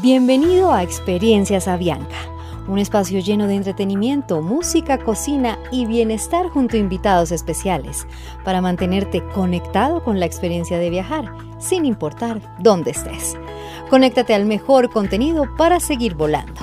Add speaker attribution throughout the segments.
Speaker 1: Bienvenido a Experiencias Avianca, un espacio lleno de entretenimiento, música, cocina y bienestar junto a invitados especiales para mantenerte conectado con la experiencia de viajar, sin importar dónde estés. Conéctate al mejor contenido para seguir volando.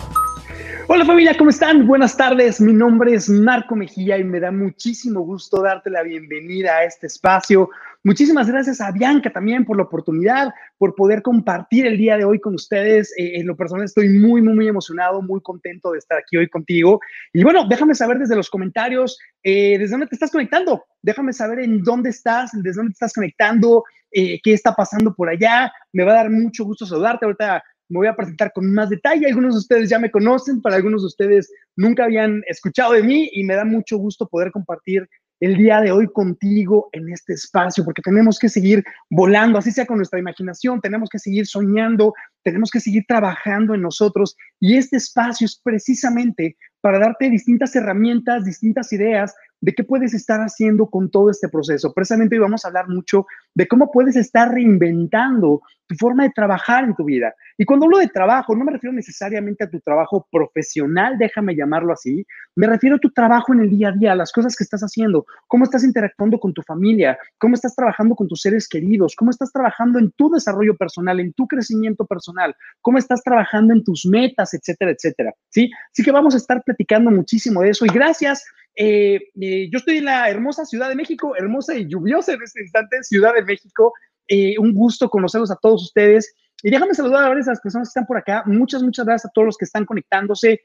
Speaker 2: Hola familia, ¿cómo están? Buenas tardes, mi nombre es Marco Mejía y me da muchísimo gusto darte la bienvenida a este espacio. Muchísimas gracias a Bianca también por la oportunidad, por poder compartir el día de hoy con ustedes. Eh, en lo personal estoy muy, muy, muy emocionado, muy contento de estar aquí hoy contigo. Y bueno, déjame saber desde los comentarios, eh, desde dónde te estás conectando. Déjame saber en dónde estás, desde dónde te estás conectando, eh, qué está pasando por allá. Me va a dar mucho gusto saludarte. Ahorita me voy a presentar con más detalle. Algunos de ustedes ya me conocen, para algunos de ustedes nunca habían escuchado de mí y me da mucho gusto poder compartir el día de hoy contigo en este espacio, porque tenemos que seguir volando, así sea con nuestra imaginación, tenemos que seguir soñando, tenemos que seguir trabajando en nosotros y este espacio es precisamente para darte distintas herramientas, distintas ideas de qué puedes estar haciendo con todo este proceso. Precisamente hoy vamos a hablar mucho de cómo puedes estar reinventando tu forma de trabajar en tu vida. Y cuando hablo de trabajo, no me refiero necesariamente a tu trabajo profesional, déjame llamarlo así, me refiero a tu trabajo en el día a día, a las cosas que estás haciendo, cómo estás interactuando con tu familia, cómo estás trabajando con tus seres queridos, cómo estás trabajando en tu desarrollo personal, en tu crecimiento personal, cómo estás trabajando en tus metas, etcétera, etcétera. ¿Sí? Así que vamos a estar platicando muchísimo de eso y gracias eh, eh, yo estoy en la hermosa Ciudad de México, hermosa y lluviosa en este instante, Ciudad de México. Eh, un gusto conocerlos a todos ustedes. Y déjame saludar a varias de las personas que están por acá. Muchas, muchas gracias a todos los que están conectándose.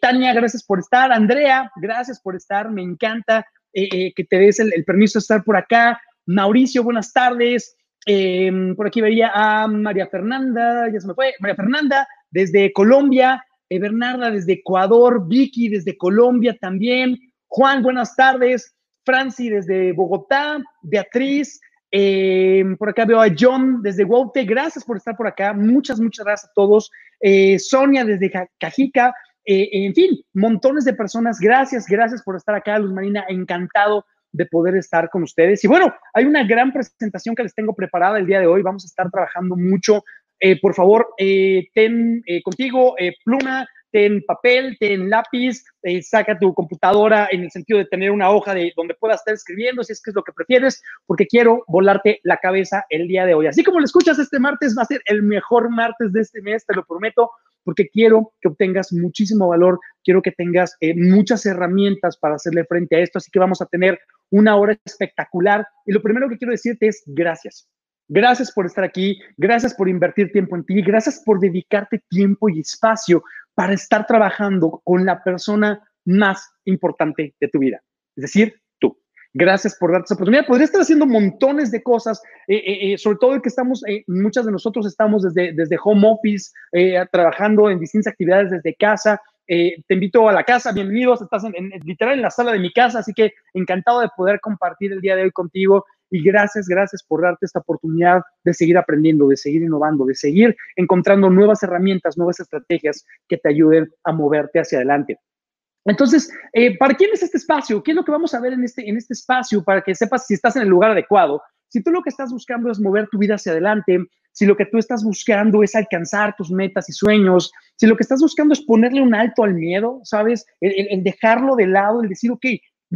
Speaker 2: Tania, gracias por estar. Andrea, gracias por estar. Me encanta que te des el, permiso de estar por acá. Mauricio, buenas tardes. por aquí veía a María Fernanda, ya se me fue. María Fernanda, desde Colombia. Bernarda, desde Ecuador. Vicky, desde Colombia también. Juan, buenas tardes. Franci desde Bogotá, Beatriz, eh, por acá veo a John desde Guaute, gracias por estar por acá, muchas, muchas gracias a todos. Eh, Sonia desde Cajica, eh, en fin, montones de personas, gracias, gracias por estar acá, Luz Marina, encantado de poder estar con ustedes. Y bueno, hay una gran presentación que les tengo preparada el día de hoy, vamos a estar trabajando mucho. por favor, ten contigo pluma, ten papel, ten lápiz, eh, saca tu computadora en el sentido de tener una hoja de donde puedas estar escribiendo, si es que es lo que prefieres, porque quiero volarte la cabeza el día de hoy. Así como lo escuchas este martes, va a ser el mejor martes de este mes, te lo prometo, porque quiero que obtengas muchísimo valor, quiero que tengas eh, muchas herramientas para hacerle frente a esto, así que vamos a tener una hora espectacular. Y lo primero que quiero decirte es gracias. Gracias por estar aquí, gracias por invertir tiempo en ti, gracias por dedicarte tiempo y espacio para estar trabajando con la persona más importante de tu vida, es decir, tú. Gracias por darte esa oportunidad. Podría estar haciendo montones de cosas, eh, eh, eh, sobre todo que estamos, muchas de nosotros estamos desde, desde home office, trabajando en distintas actividades desde casa. te invito a la casa, bienvenidos, estás literal en la sala de mi casa, así que encantado de poder compartir el día de hoy contigo y gracias, gracias por darte esta oportunidad de seguir aprendiendo, de seguir innovando, de seguir encontrando nuevas herramientas, nuevas estrategias que te ayuden a moverte hacia adelante. Entonces, eh, ¿para quién es este espacio? ¿Qué es lo que vamos a ver en este, en este espacio para que sepas si estás en el lugar adecuado? Si tú lo que estás buscando es mover tu vida hacia adelante, si lo que tú estás buscando es alcanzar tus metas y sueños, si lo que estás buscando es ponerle un alto al miedo, ¿sabes? el dejarlo de lado, el decir, ok,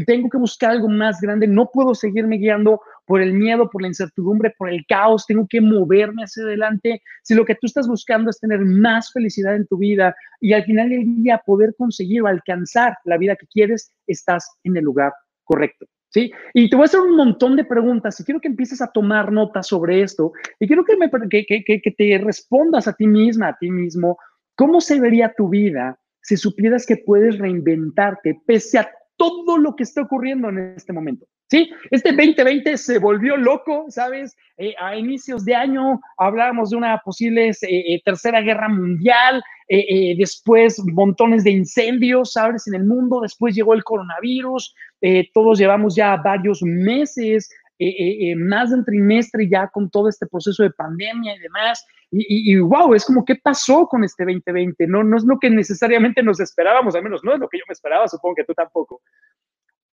Speaker 2: tengo que buscar algo más grande, no puedo seguirme guiando por el miedo, por la incertidumbre, por el caos, tengo que moverme hacia adelante. Si lo que tú estás buscando es tener más felicidad en tu vida y al final del día poder conseguir o alcanzar la vida que quieres, estás en el lugar correcto. ¿Sí? Y te voy a hacer un montón de preguntas y quiero que empieces a tomar notas sobre esto y quiero que, me, que, que, que te respondas a ti misma, a ti mismo, ¿cómo se vería tu vida si supieras que puedes reinventarte pese a todo lo que está ocurriendo en este momento. ¿Sí? Este 2020 se volvió loco, ¿sabes? Eh, a inicios de año hablábamos de una posible eh, eh, tercera guerra mundial, después montones de incendios, ¿sabes? En el mundo, después llegó el coronavirus, todos llevamos ya varios meses, más de un trimestre ya con todo este proceso de pandemia y demás. Y, y, wow, es como, ¿qué pasó con este 2020? No, no es lo que necesariamente nos esperábamos, al menos no es lo que yo me esperaba, supongo que tú tampoco.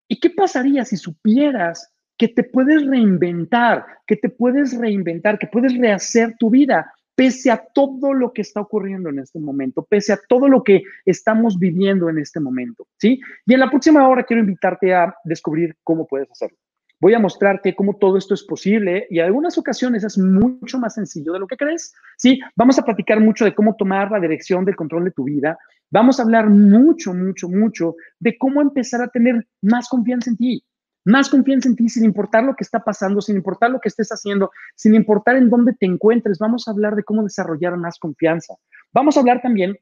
Speaker 2: ¿Y qué pasaría si supieras que te puedes reinventar, que te puedes reinventar, que puedes rehacer tu vida pese a todo lo que está ocurriendo en este momento, pese a todo lo que estamos viviendo en este momento, ¿sí? Y en la próxima hora quiero invitarte a descubrir cómo puedes hacerlo. Voy a mostrarte cómo todo esto es posible y en algunas ocasiones es mucho más sencillo de lo que crees. Sí, vamos a platicar mucho de cómo tomar la dirección del control de tu vida. Vamos a hablar mucho, mucho, mucho de cómo empezar a tener más confianza en ti más confianza en ti sin importar lo que está pasando, sin importar lo que estés haciendo, sin importar en dónde te encuentres. Vamos a hablar de cómo desarrollar más confianza. Vamos a hablar también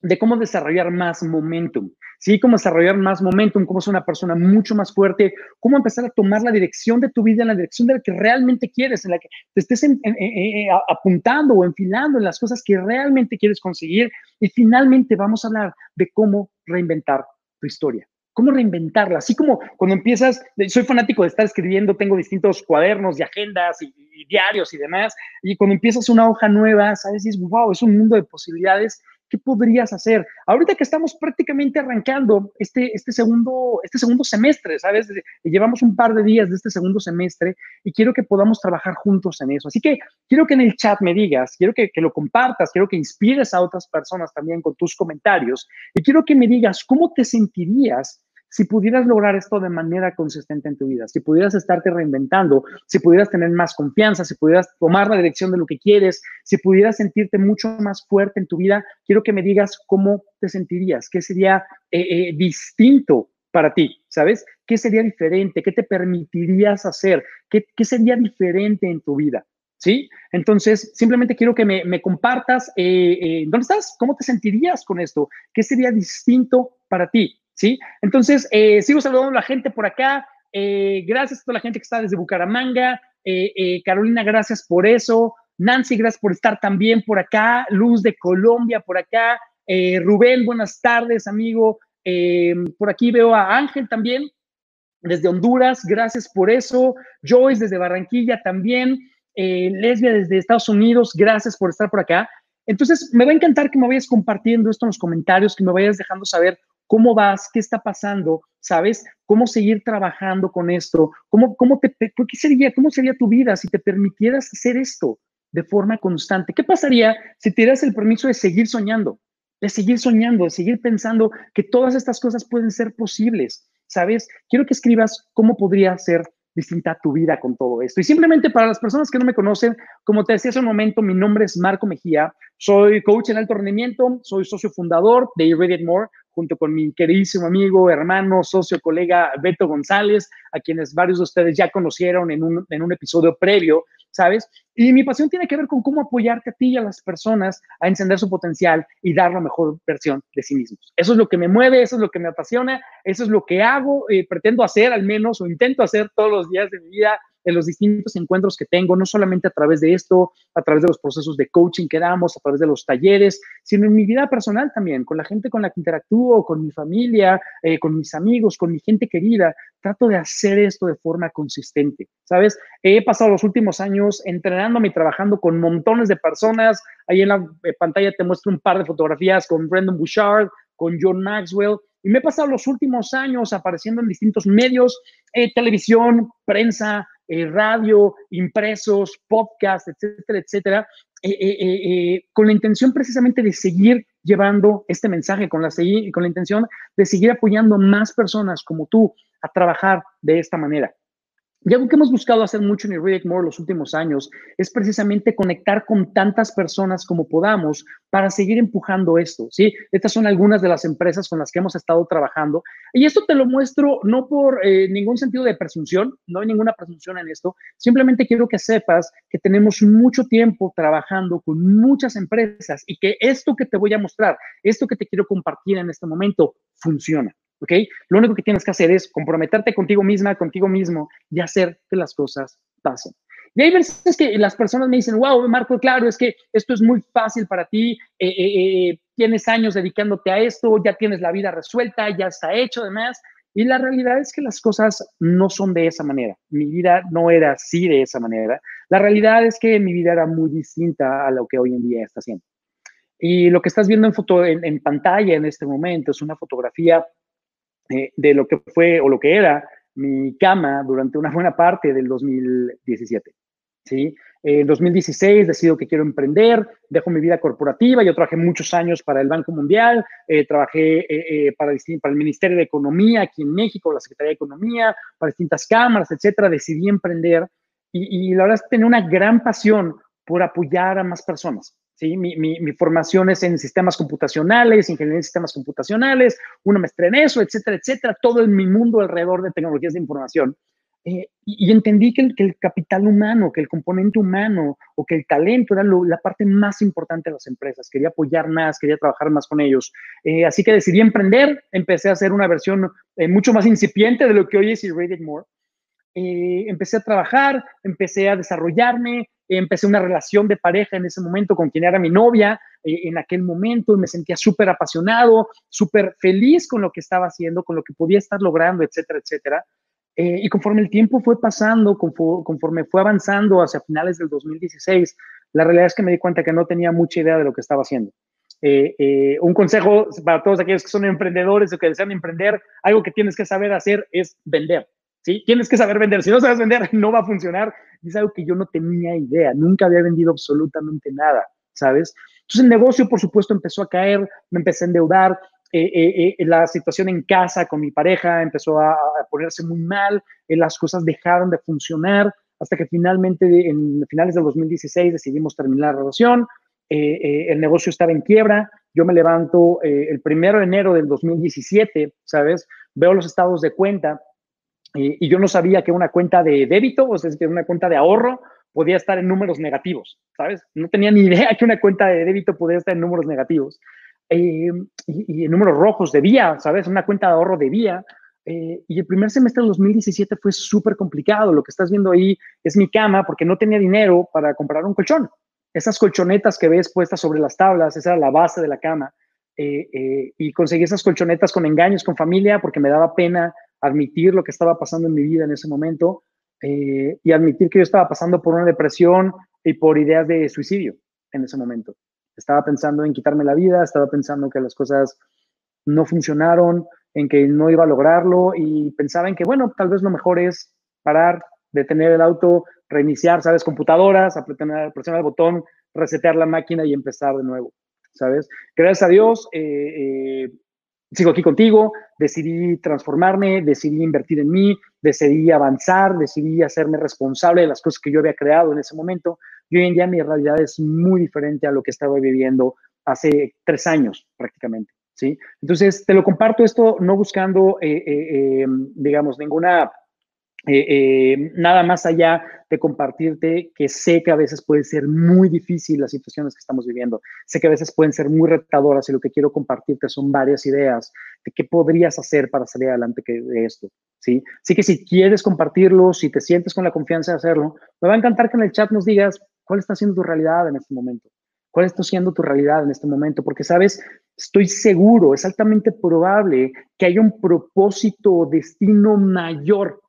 Speaker 2: de cómo desarrollar más momentum, ¿sí? Cómo desarrollar más momentum, cómo ser una persona mucho más fuerte, cómo empezar a tomar la dirección de tu vida en la dirección de la que realmente quieres, en la que te estés eh, apuntando o enfilando en las cosas que realmente quieres conseguir. Y finalmente vamos a hablar de cómo reinventar tu historia cómo reinventarla. Así como cuando empiezas, soy fanático de estar escribiendo, tengo distintos cuadernos y agendas y, diarios y demás, y cuando empiezas una hoja nueva, sabes, dices, wow, es un mundo de posibilidades. ¿Qué podrías hacer? Ahorita que estamos prácticamente arrancando este, este, segundo, este segundo semestre, ¿sabes? Llevamos un par de días de este segundo semestre y quiero que podamos trabajar juntos en eso. Así que quiero que en el chat me digas, quiero que, que lo compartas, quiero que inspires a otras personas también con tus comentarios y quiero que me digas cómo te sentirías si pudieras lograr esto de manera consistente en tu vida, si pudieras estarte reinventando, si pudieras tener más confianza, si pudieras tomar la dirección de lo que quieres, si pudieras sentirte mucho más fuerte en tu vida, quiero que me digas cómo te sentirías, qué sería eh, eh, distinto para ti, ¿sabes? ¿Qué sería diferente? ¿Qué te permitirías hacer? ¿Qué, sería diferente en tu vida? ¿Sí? Entonces, simplemente quiero que me, compartas, eh, ¿dónde estás? ¿Cómo te sentirías con esto? ¿Qué sería distinto para ti? ¿Sí? Entonces, eh, sigo saludando a la gente por acá. Eh, gracias a toda la gente que está desde Bucaramanga. Eh, Carolina, gracias por eso. Nancy, gracias por estar también por acá. Luz de Colombia por acá. Rubén, buenas tardes, amigo. por aquí veo a Ángel también, desde Honduras. Gracias por eso. Joyce, desde Barranquilla también. Lesbia, desde Estados Unidos. Gracias por estar por acá. Entonces, me va a encantar que me vayas compartiendo esto en los comentarios, que me vayas dejando saber ¿Cómo vas? ¿Qué está pasando? ¿Sabes? ¿Cómo seguir trabajando con esto? ¿Cómo, cómo te, qué sería, ¿Cómo sería tu vida si te permitieras hacer esto de forma constante? ¿Qué pasaría si te dieras el permiso de seguir soñando? De seguir soñando, de seguir pensando que todas estas cosas pueden ser posibles. ¿Sabes? Quiero que escribas cómo podría ser distinta tu vida con todo esto. Y simplemente para las personas que no me conocen, como te decía hace un momento, mi nombre es Marco Mejía, soy coach en alto rendimiento, soy socio fundador de Irradiate More, junto con mi queridísimo amigo, hermano, socio, colega Beto González, a quienes varios de ustedes ya conocieron en un, en un episodio previo, ¿sabes? Y mi pasión tiene que ver con cómo apoyarte a ti y a las personas a encender su potencial y dar la mejor versión de sí mismos. Eso es lo que me mueve, eso es lo que me apasiona, eso es lo que hago, eh, pretendo hacer al menos o intento hacer todos los días de mi vida en los distintos encuentros que tengo, no solamente a través de esto, a través de los procesos de coaching que damos, a través de los talleres, sino en mi vida personal también, con la gente con la que interactúo, con mi familia, eh, con mis amigos, con mi gente querida. Trato de hacer esto de forma consistente, ¿sabes? He pasado los últimos años entrenándome y trabajando con montones de personas. Ahí en la eh, pantalla te muestro un par de fotografías con Brendan Bouchard, con John Maxwell, y me he pasado los últimos años apareciendo en distintos medios, eh, televisión, prensa, eh, radio, impresos, podcast, etcétera, etcétera, eh, eh, con la intención precisamente de seguir llevando este mensaje, con la, con la intención de seguir apoyando más personas como tú a trabajar de esta manera. Y algo que hemos buscado hacer mucho en Irradiate More los últimos años es precisamente conectar con tantas personas como podamos para seguir empujando esto, ¿sí? Estas son algunas de las empresas con las que hemos estado trabajando. Y esto te lo muestro no por eh, ningún sentido de presunción, no hay ninguna presunción en esto, simplemente quiero que sepas que tenemos mucho tiempo trabajando con muchas empresas y que esto que te voy a mostrar, esto que te quiero compartir en este momento, funciona. ¿Ok? Lo único que tienes que hacer es comprometerte contigo misma, contigo mismo y hacer que las cosas pasen. Y hay veces que las personas me dicen, wow, Marco, claro, es que esto es muy fácil para ti, eh, eh, eh, tienes años dedicándote a esto, ya tienes la vida resuelta, ya está hecho, además. Y la realidad es que las cosas no son de esa manera. Mi vida no era así de esa manera. La realidad es que mi vida era muy distinta a lo que hoy en día está haciendo. Y lo que estás viendo en, foto, en pantalla en este momento es una fotografía eh, de lo que fue o lo que era mi cama durante una buena parte del 2017. ¿sí? En 2016 decido que quiero emprender, dejo mi vida corporativa, yo trabajé muchos años para el Banco Mundial, eh, trabajé eh, eh, para, el Ministerio de Economía aquí en México, la Secretaría de Economía, para distintas cámaras, etcétera, decidí emprender y, la verdad es que tenía una gran pasión por apoyar a más personas. ¿Sí? Mi, mi, formación es en sistemas computacionales, ingeniería en sistemas computacionales, una maestría en eso, etcétera, etcétera, todo en mi mundo alrededor de tecnologías de información. Eh, y, entendí que el, capital humano, que el componente humano o que el talento era la parte más importante de las empresas. Quería apoyar más, quería trabajar más con ellos. Eh, así que decidí emprender, empecé a hacer una versión eh, mucho más incipiente de lo que hoy es Irradiate More. empecé a trabajar, empecé a desarrollarme, empecé una relación de pareja en ese momento con quien era mi novia en aquel momento y me sentía súper apasionado, súper feliz con lo que estaba haciendo, con lo que podía estar logrando, etcétera, etcétera. Eh, y conforme el tiempo fue pasando, conforme, fue avanzando hacia finales del 2016, la realidad es que me di cuenta que no tenía mucha idea de lo que estaba haciendo. Eh, eh, un consejo para todos aquellos que son emprendedores o que desean emprender, algo que tienes que saber hacer es vender. ¿Sí? Tienes que saber vender. Si no sabes vender, no va a funcionar. Y es algo que yo no tenía idea. Nunca había vendido absolutamente nada, ¿sabes? Entonces el negocio, por supuesto, empezó a caer, me empecé a endeudar, eh, eh, eh, la situación en casa con mi pareja empezó a, ponerse muy mal, las cosas dejaron de funcionar hasta que finalmente en finales del 2016 decidimos terminar la relación, el negocio estaba en quiebra, yo me levanto el primero de enero del 2017, ¿sabes? Veo los estados de cuenta y yo no sabía que una cuenta de débito, o sea, que una cuenta de ahorro podía estar en números negativos, ¿sabes? No tenía ni idea que una cuenta de débito podía estar en números negativos. Eh, y, en números rojos de vía, ¿sabes? Una cuenta de ahorro de vía. Eh, y el primer semestre del 2017 fue súper complicado. Lo que estás viendo ahí es mi cama porque no tenía dinero para comprar un colchón. Esas colchonetas que ves puestas sobre las tablas, esa era la base de la cama. Eh, y conseguí esas colchonetas con engaños, con familia, porque me daba pena admitir lo que estaba pasando en mi vida en ese momento y admitir que yo estaba pasando por una depresión y por ideas de suicidio en ese momento. Estaba pensando en quitarme la vida, estaba pensando que las cosas no funcionaron, en que no iba a lograrlo y pensaba en que, bueno, tal vez lo mejor es parar, detener el auto, reiniciar, ¿sabes? Computadoras, presionar, presionar el botón, resetear la máquina y empezar de nuevo, ¿sabes? Gracias a Dios, eh, eh, sigo aquí contigo, decidí transformarme, decidí invertir en mí, decidí avanzar, decidí hacerme responsable de las cosas que yo había creado en ese momento. Y hoy en día mi realidad es muy diferente a lo que estaba viviendo hace tres años prácticamente. ¿sí? Entonces, te lo comparto esto no buscando, eh, eh, em, digamos, ninguna eh, eh, nada más allá de compartirte que sé que a veces puede ser muy difícil las situaciones que estamos viviendo, sé que a veces pueden ser muy retadoras y lo que quiero compartirte son varias ideas de qué podrías hacer para salir adelante de esto, ¿sí? Así que si quieres compartirlo, si te sientes con la confianza de hacerlo, me va a encantar que en el chat nos digas cuál está siendo tu realidad en este momento, cuál está siendo tu realidad en este momento, porque sabes, estoy seguro, es altamente probable que haya un propósito o destino mayor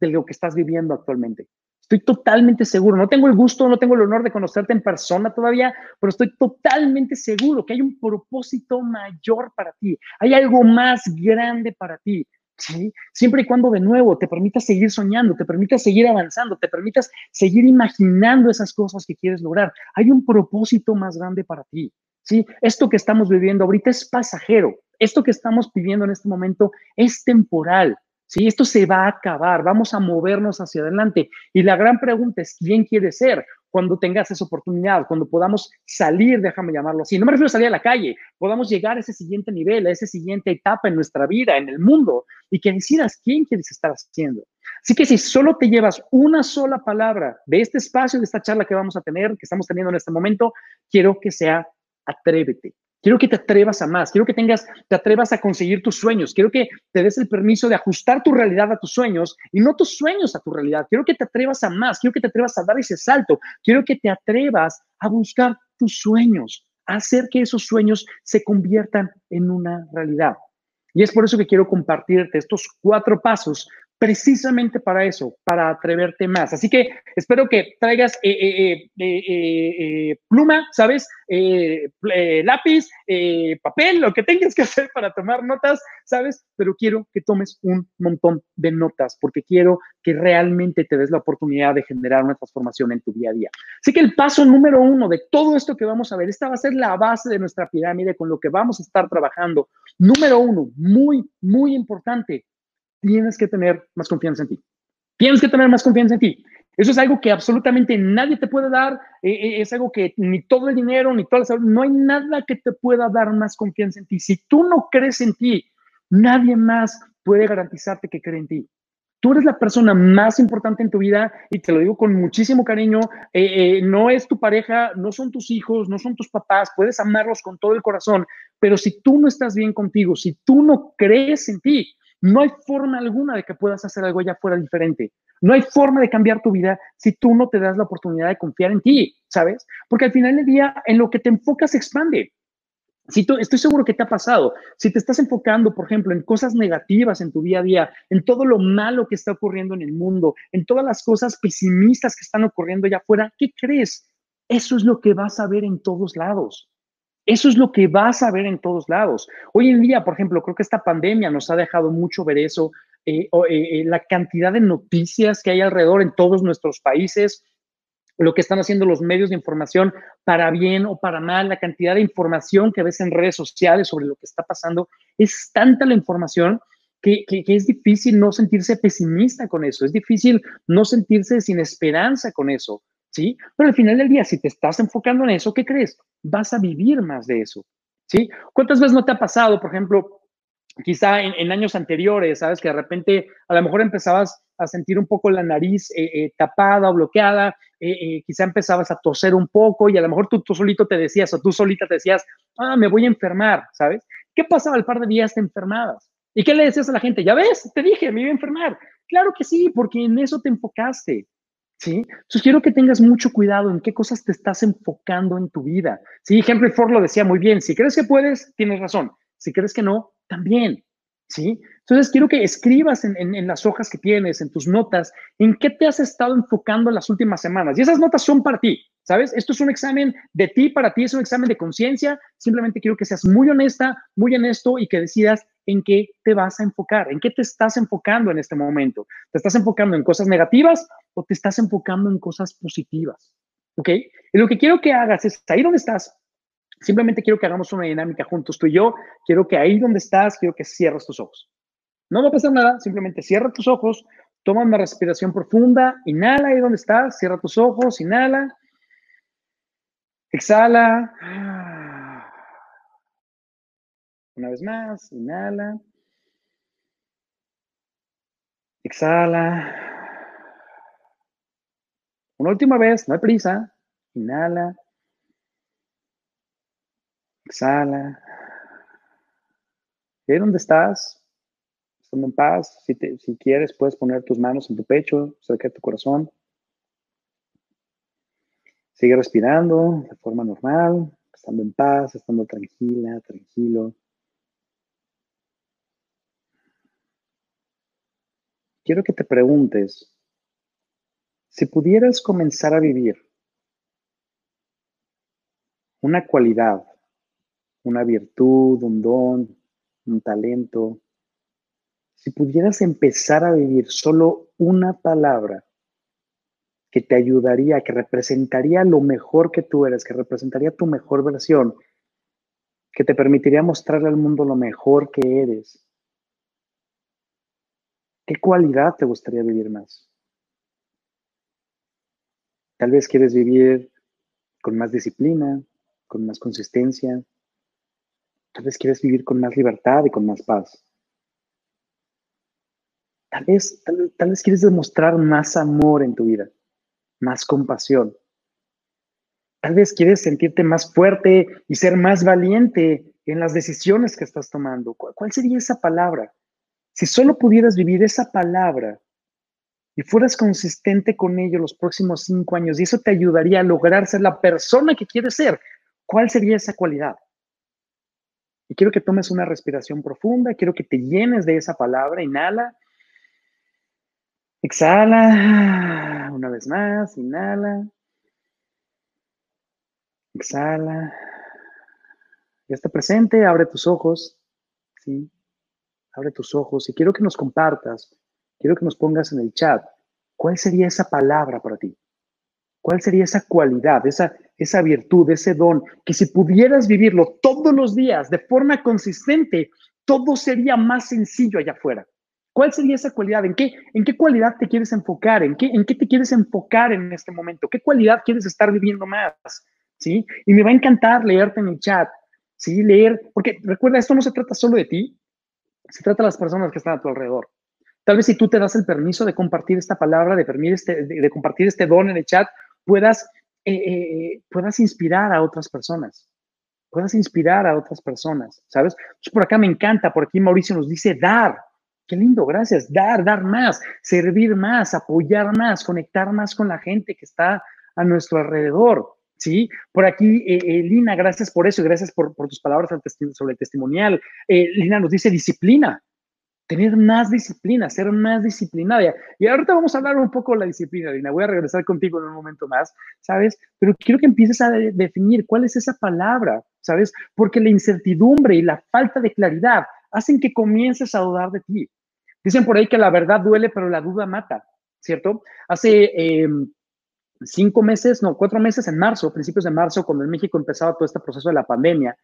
Speaker 2: de lo que estás viviendo actualmente. Estoy totalmente seguro. No tengo el gusto, no tengo el honor de conocerte en persona todavía, pero estoy totalmente seguro que hay un propósito mayor para ti. Hay algo más grande para ti. ¿sí? Siempre y cuando de nuevo te permitas seguir soñando, te permitas seguir avanzando, te permitas seguir imaginando esas cosas que quieres lograr. Hay un propósito más grande para ti. ¿sí? Esto que estamos viviendo ahorita es pasajero. Esto que estamos viviendo en este momento es temporal. ¿Sí? Esto se va a acabar, vamos a movernos hacia adelante. Y la gran pregunta es, ¿quién quiere ser? Cuando tengas esa oportunidad, cuando podamos salir, déjame llamarlo así, no me refiero a salir a la calle, podamos llegar a ese siguiente nivel, a esa siguiente etapa en nuestra vida, en el mundo, y que decidas quién quieres estar haciendo. Así que si solo te llevas una sola palabra de este espacio, de esta charla que vamos a tener, que estamos teniendo en este momento, quiero que sea atrévete. Quiero que te atrevas a más, quiero que tengas, te atrevas a conseguir tus sueños, quiero que te des el permiso de ajustar tu realidad a tus sueños y no tus sueños a tu realidad. Quiero que te atrevas a más, quiero que te atrevas a dar ese salto, quiero que te atrevas a buscar tus sueños, a hacer que esos sueños se conviertan en una realidad. Y es por eso que quiero compartirte estos cuatro pasos precisamente para eso, para atreverte más. Así que espero que traigas eh, eh, eh, pluma, ¿sabes? lápiz, papel, lo que tengas que hacer para tomar notas, ¿sabes? Pero quiero que tomes un montón de notas porque quiero que realmente te des la oportunidad de generar una transformación en tu día a día. Así que el paso número uno de todo esto que vamos a ver, esta va a ser la base de nuestra pirámide con lo que vamos a estar trabajando. Número uno, muy, muy importante, tienes que tener más confianza en ti. Tienes que tener más confianza en ti. Eso es algo que absolutamente nadie te puede dar. Eh, eh, es algo que ni todo el dinero, ni toda la salud, no hay nada que te pueda dar más confianza en ti. Si tú no crees en ti, nadie más puede garantizarte que cree en ti. Tú eres la persona más importante en tu vida y te lo digo con muchísimo cariño. Eh, no es tu pareja, no son tus hijos, no son tus papás. Puedes amarlos con todo el corazón, pero si tú no estás bien contigo, si tú no crees en ti, no hay forma alguna de que puedas hacer algo allá fuera diferente. No hay forma de cambiar tu vida si tú no te das la oportunidad de confiar en ti, ¿sabes? Porque al final del día, en lo que te enfocas expande. Si tú, estoy seguro que te ha pasado, si te estás enfocando, por ejemplo, en cosas negativas en tu día a día, en todo lo malo que está ocurriendo en el mundo, en todas las cosas pesimistas que están ocurriendo allá afuera, ¿qué crees? Eso es lo que vas a ver en todos lados. Eso es lo que vas a ver en todos lados. Hoy en día, por ejemplo, creo que esta pandemia nos ha dejado mucho ver eso, eh, eh, eh, la cantidad de noticias que hay alrededor en todos nuestros países, lo que están haciendo los medios de información para bien o para mal, la cantidad de información que ves en redes sociales sobre lo que está pasando, es tanta la información que, que, es difícil no sentirse pesimista con eso, es difícil no sentirse sin esperanza con eso. ¿Sí? Pero al final del día, si te estás enfocando en eso, ¿qué crees? Vas a vivir más de eso, ¿sí? ¿Cuántas veces no te ha pasado, por ejemplo, quizá en, años anteriores, sabes, que de repente a lo mejor empezabas a sentir un poco la nariz eh, eh, tapada o bloqueada, eh, quizá empezabas a toser un poco y a lo mejor tú, tú solito te decías o tú solita te decías, ah, me voy a enfermar, ¿sabes? ¿Qué pasaba al par de días te enfermabas? ¿Y qué le decías a la gente? Ya ves, te dije, me iba a enfermar. Claro que sí, porque en eso te enfocaste. ¿Sí? Entonces quiero que tengas mucho cuidado en qué cosas te estás enfocando en tu vida. Sí, Henry Ford lo decía muy bien, si crees que puedes, tienes razón. Si crees que no, también, ¿sí? Entonces quiero que escribas en, en, las hojas que tienes, en tus notas, en qué te has estado enfocando en las últimas semanas. Y esas notas son para ti, ¿sabes? Esto es un examen de ti, para ti es un examen de conciencia. Simplemente quiero que seas muy honesta, muy honesto y que decidas en qué te vas a enfocar, en qué te estás enfocando en este momento. ¿Te estás enfocando en cosas negativas te estás enfocando en cosas positivas? ¿Ok? Y lo que quiero que hagas es, ahí donde estás, simplemente quiero que hagamos una dinámica juntos, tú y yo, quiero que ahí donde estás, quiero que cierres tus ojos. No va a pasar nada, simplemente cierra tus ojos, toma una respiración profunda, inhala ahí donde estás, cierra tus ojos, inhala, exhala. Una vez más, inhala. Exhala. Una última vez, no hay prisa. Inhala. Exhala. ¿Ve dónde estás? Estando en paz. Si, si quieres, puedes poner tus manos en tu pecho, cerca de tu corazón. Sigue respirando de forma normal, estando en paz, estando tranquila, tranquilo. quiero que te preguntes, si pudieras comenzar a vivir una cualidad, una virtud, un don, un talento, si pudieras empezar a vivir solo una palabra que te ayudaría, que representaría lo mejor que tú eres, que representaría tu mejor versión, que te permitiría mostrarle al mundo lo mejor que eres, ¿Qué cualidad te gustaría vivir más? Tal vez quieres vivir con más disciplina, con más consistencia. Tal vez quieres vivir con más libertad y con más paz. Tal vez, tal, vez quieres demostrar más amor en tu vida, más compasión. Tal vez quieres sentirte más fuerte y ser más valiente en las decisiones que estás tomando. ¿Cuál sería esa palabra? Si solo pudieras vivir esa palabra y fueras consistente con ello los próximos cinco años y eso te ayudaría a lograr ser la persona que quieres ser, ¿cuál sería esa cualidad? Y quiero que tomes una respiración profunda, quiero que te llenes de esa palabra, inhala, Exhala. Una vez más. Inhala. Exhala. Ya está presente. Abre tus ojos. Sí. Abre tus ojos. Y quiero que nos compartas. Quiero que nos pongas en el chat. ¿Cuál sería esa palabra para ti? ¿Cuál sería esa cualidad, esa, esa virtud, ese don, que si pudieras vivirlo todos los días de forma consistente, todo sería más sencillo allá afuera? ¿Cuál sería esa cualidad? ¿En qué, en qué cualidad te quieres enfocar? ¿En qué, ¿En qué te quieres enfocar en este momento? ¿Qué cualidad quieres estar viviendo más? ¿Sí? Y me va a encantar leerte en el chat, ¿sí? Leer, porque recuerda, esto no se trata solo de ti, se trata de las personas que están a tu alrededor. Tal vez si tú te das el permiso de compartir esta palabra, de, este, de, compartir este don en el chat, puedas, eh, eh, puedas inspirar a otras personas. Puedas inspirar a otras personas, ¿sabes? por acá me encanta, por aquí Mauricio nos dice dar. Qué lindo, gracias. Dar, dar más, servir más, apoyar más, conectar más con la gente que está a nuestro alrededor. ¿sí? Por aquí, eh, Lina, gracias por eso, gracias por, por tus palabras sobre el testimonial. Lina nos dice disciplina tener más disciplina, ser más disciplinada. Y ahorita vamos a hablar un poco de la disciplina, Lina. Voy a regresar contigo en un momento más, ¿sabes? Pero quiero que empieces a definir cuál es esa palabra, ¿sabes? Porque la incertidumbre y la falta de claridad hacen que comiences a dudar de ti. Dicen por ahí que la verdad duele, pero la duda mata, ¿cierto? Hace em, cinco meses, no, cuatro meses en marzo, principios de marzo, cuando en México empezaba todo este proceso de la pandemia,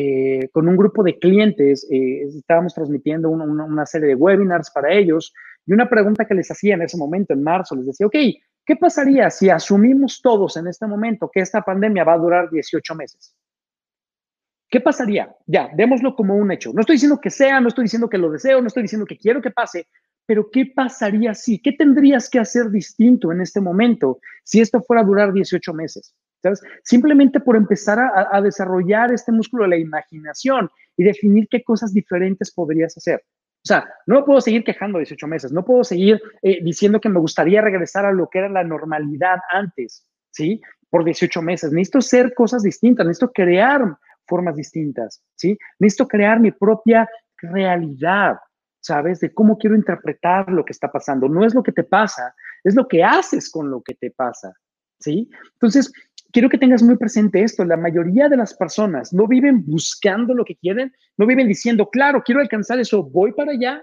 Speaker 2: eh, con un grupo de clientes, eh, estábamos transmitiendo una, serie de webinars para ellos y una pregunta que les hacía en ese momento, en marzo, les decía, ok, ¿qué pasaría si asumimos todos en este momento que esta pandemia va a durar 18 meses? ¿Qué pasaría? Ya, démoslo como un hecho. No estoy diciendo que sea, no estoy diciendo que lo deseo, no estoy diciendo que quiero que pase, pero ¿qué pasaría si? ¿Qué tendrías que hacer distinto en este momento si esto fuera a durar 18 meses? Simplemente por empezar a, desarrollar este músculo de la imaginación y definir qué cosas diferentes podrías hacer. O sea, no puedo seguir quejando 18 meses, no puedo seguir eh, diciendo que me gustaría regresar a lo que era la normalidad antes, ¿sí? Por 18 meses. Necesito hacer cosas distintas, necesito crear formas distintas, ¿sí? Necesito crear mi propia realidad, ¿sabes? De cómo quiero interpretar lo que está pasando. No es lo que te pasa, es lo que haces con lo que te pasa, ¿sí? Entonces, quiero que tengas muy presente esto. La mayoría de las personas no viven buscando lo que quieren, no viven diciendo, claro, quiero alcanzar eso, voy para allá.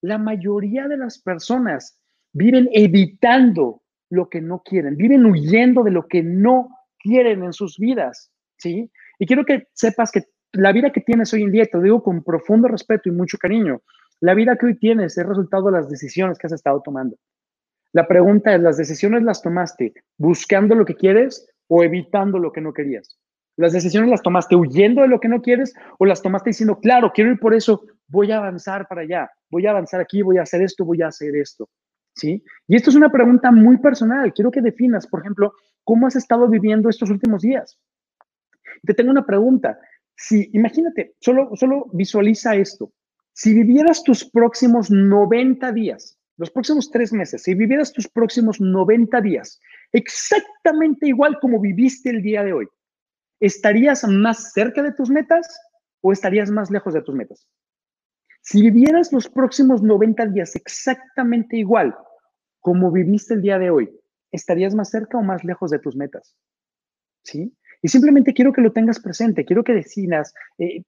Speaker 2: La mayoría de las personas viven evitando lo que no quieren, viven huyendo de lo que no quieren en sus vidas, ¿sí? Y quiero que sepas que la vida que tienes hoy en día, te lo digo con profundo respeto y mucho cariño, la vida que hoy tienes es resultado de las decisiones que has estado tomando. La pregunta es, ¿las decisiones las tomaste buscando lo que quieres o evitando lo que no querías? ¿Las decisiones las tomaste huyendo de lo que no quieres o las tomaste diciendo, claro, quiero ir por eso, voy a avanzar para allá, voy a avanzar aquí, voy a hacer esto, voy a hacer esto? ¿Sí? Y esto es una pregunta muy personal. Quiero que definas, por ejemplo, cómo has estado viviendo estos últimos días. Te tengo una pregunta. Si, imagínate, solo, solo visualiza esto. Si vivieras tus próximos 90 días, los próximos tres meses, si vivieras tus próximos 90 días exactamente igual como viviste el día de hoy, ¿estarías más cerca de tus metas o estarías más lejos de tus metas? Si vivieras los próximos 90 días exactamente igual como viviste el día de hoy, ¿estarías más cerca o más lejos de tus metas? ¿Sí? Y simplemente quiero que lo tengas presente, quiero que decidas, eh,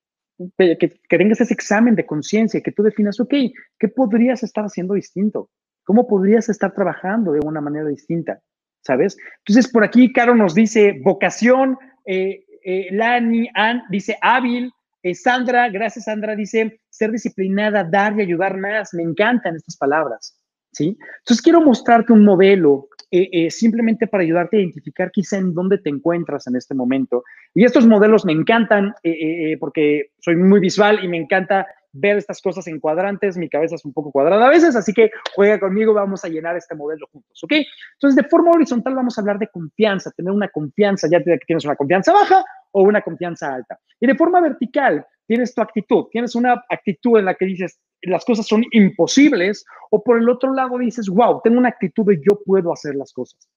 Speaker 2: que, tengas ese examen de conciencia, que tú definas, ok, ¿qué podrías estar haciendo distinto? ¿Cómo podrías estar trabajando de una manera distinta? ¿Sabes? Entonces, por aquí, Caro nos dice vocación, eh, eh, Lani, Ann dice hábil, eh, Sandra, gracias Sandra, dice ser disciplinada, dar y ayudar más. Me encantan estas palabras, ¿sí? Entonces, quiero mostrarte un modelo eh, eh, simplemente para ayudarte a identificar quizá en dónde te encuentras en este momento. Y estos modelos me encantan eh, porque soy muy visual y me encanta ver estas cosas en cuadrantes. Mi cabeza es un poco cuadrada a veces, así que juega conmigo, vamos a llenar este modelo juntos, ¿ok? Entonces, de forma horizontal vamos a hablar de confianza, tener una confianza, ya que tienes una confianza baja o una confianza alta. Y de forma vertical, tienes tu actitud, tienes una actitud en la que dices, las cosas son imposibles, o por el otro lado dices, wow, tengo una actitud de yo puedo hacer las cosas.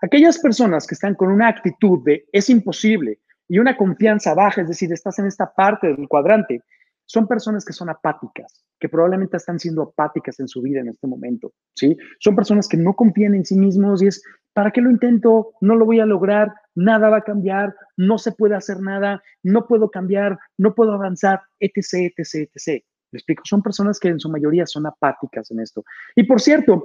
Speaker 2: Aquellas personas que están con una actitud de es imposible y una confianza baja, es decir, estás en esta parte del cuadrante, son personas que son apáticas, que probablemente están siendo apáticas en su vida en este momento, ¿sí? Son personas que no confían en sí mismos y es, ¿para qué lo intento? No lo voy a lograr, nada va a cambiar, no se puede hacer nada, no puedo cambiar, no puedo avanzar, etc., etc., etc. ¿Me explico? Son personas que en su mayoría son apáticas en esto. Y por cierto,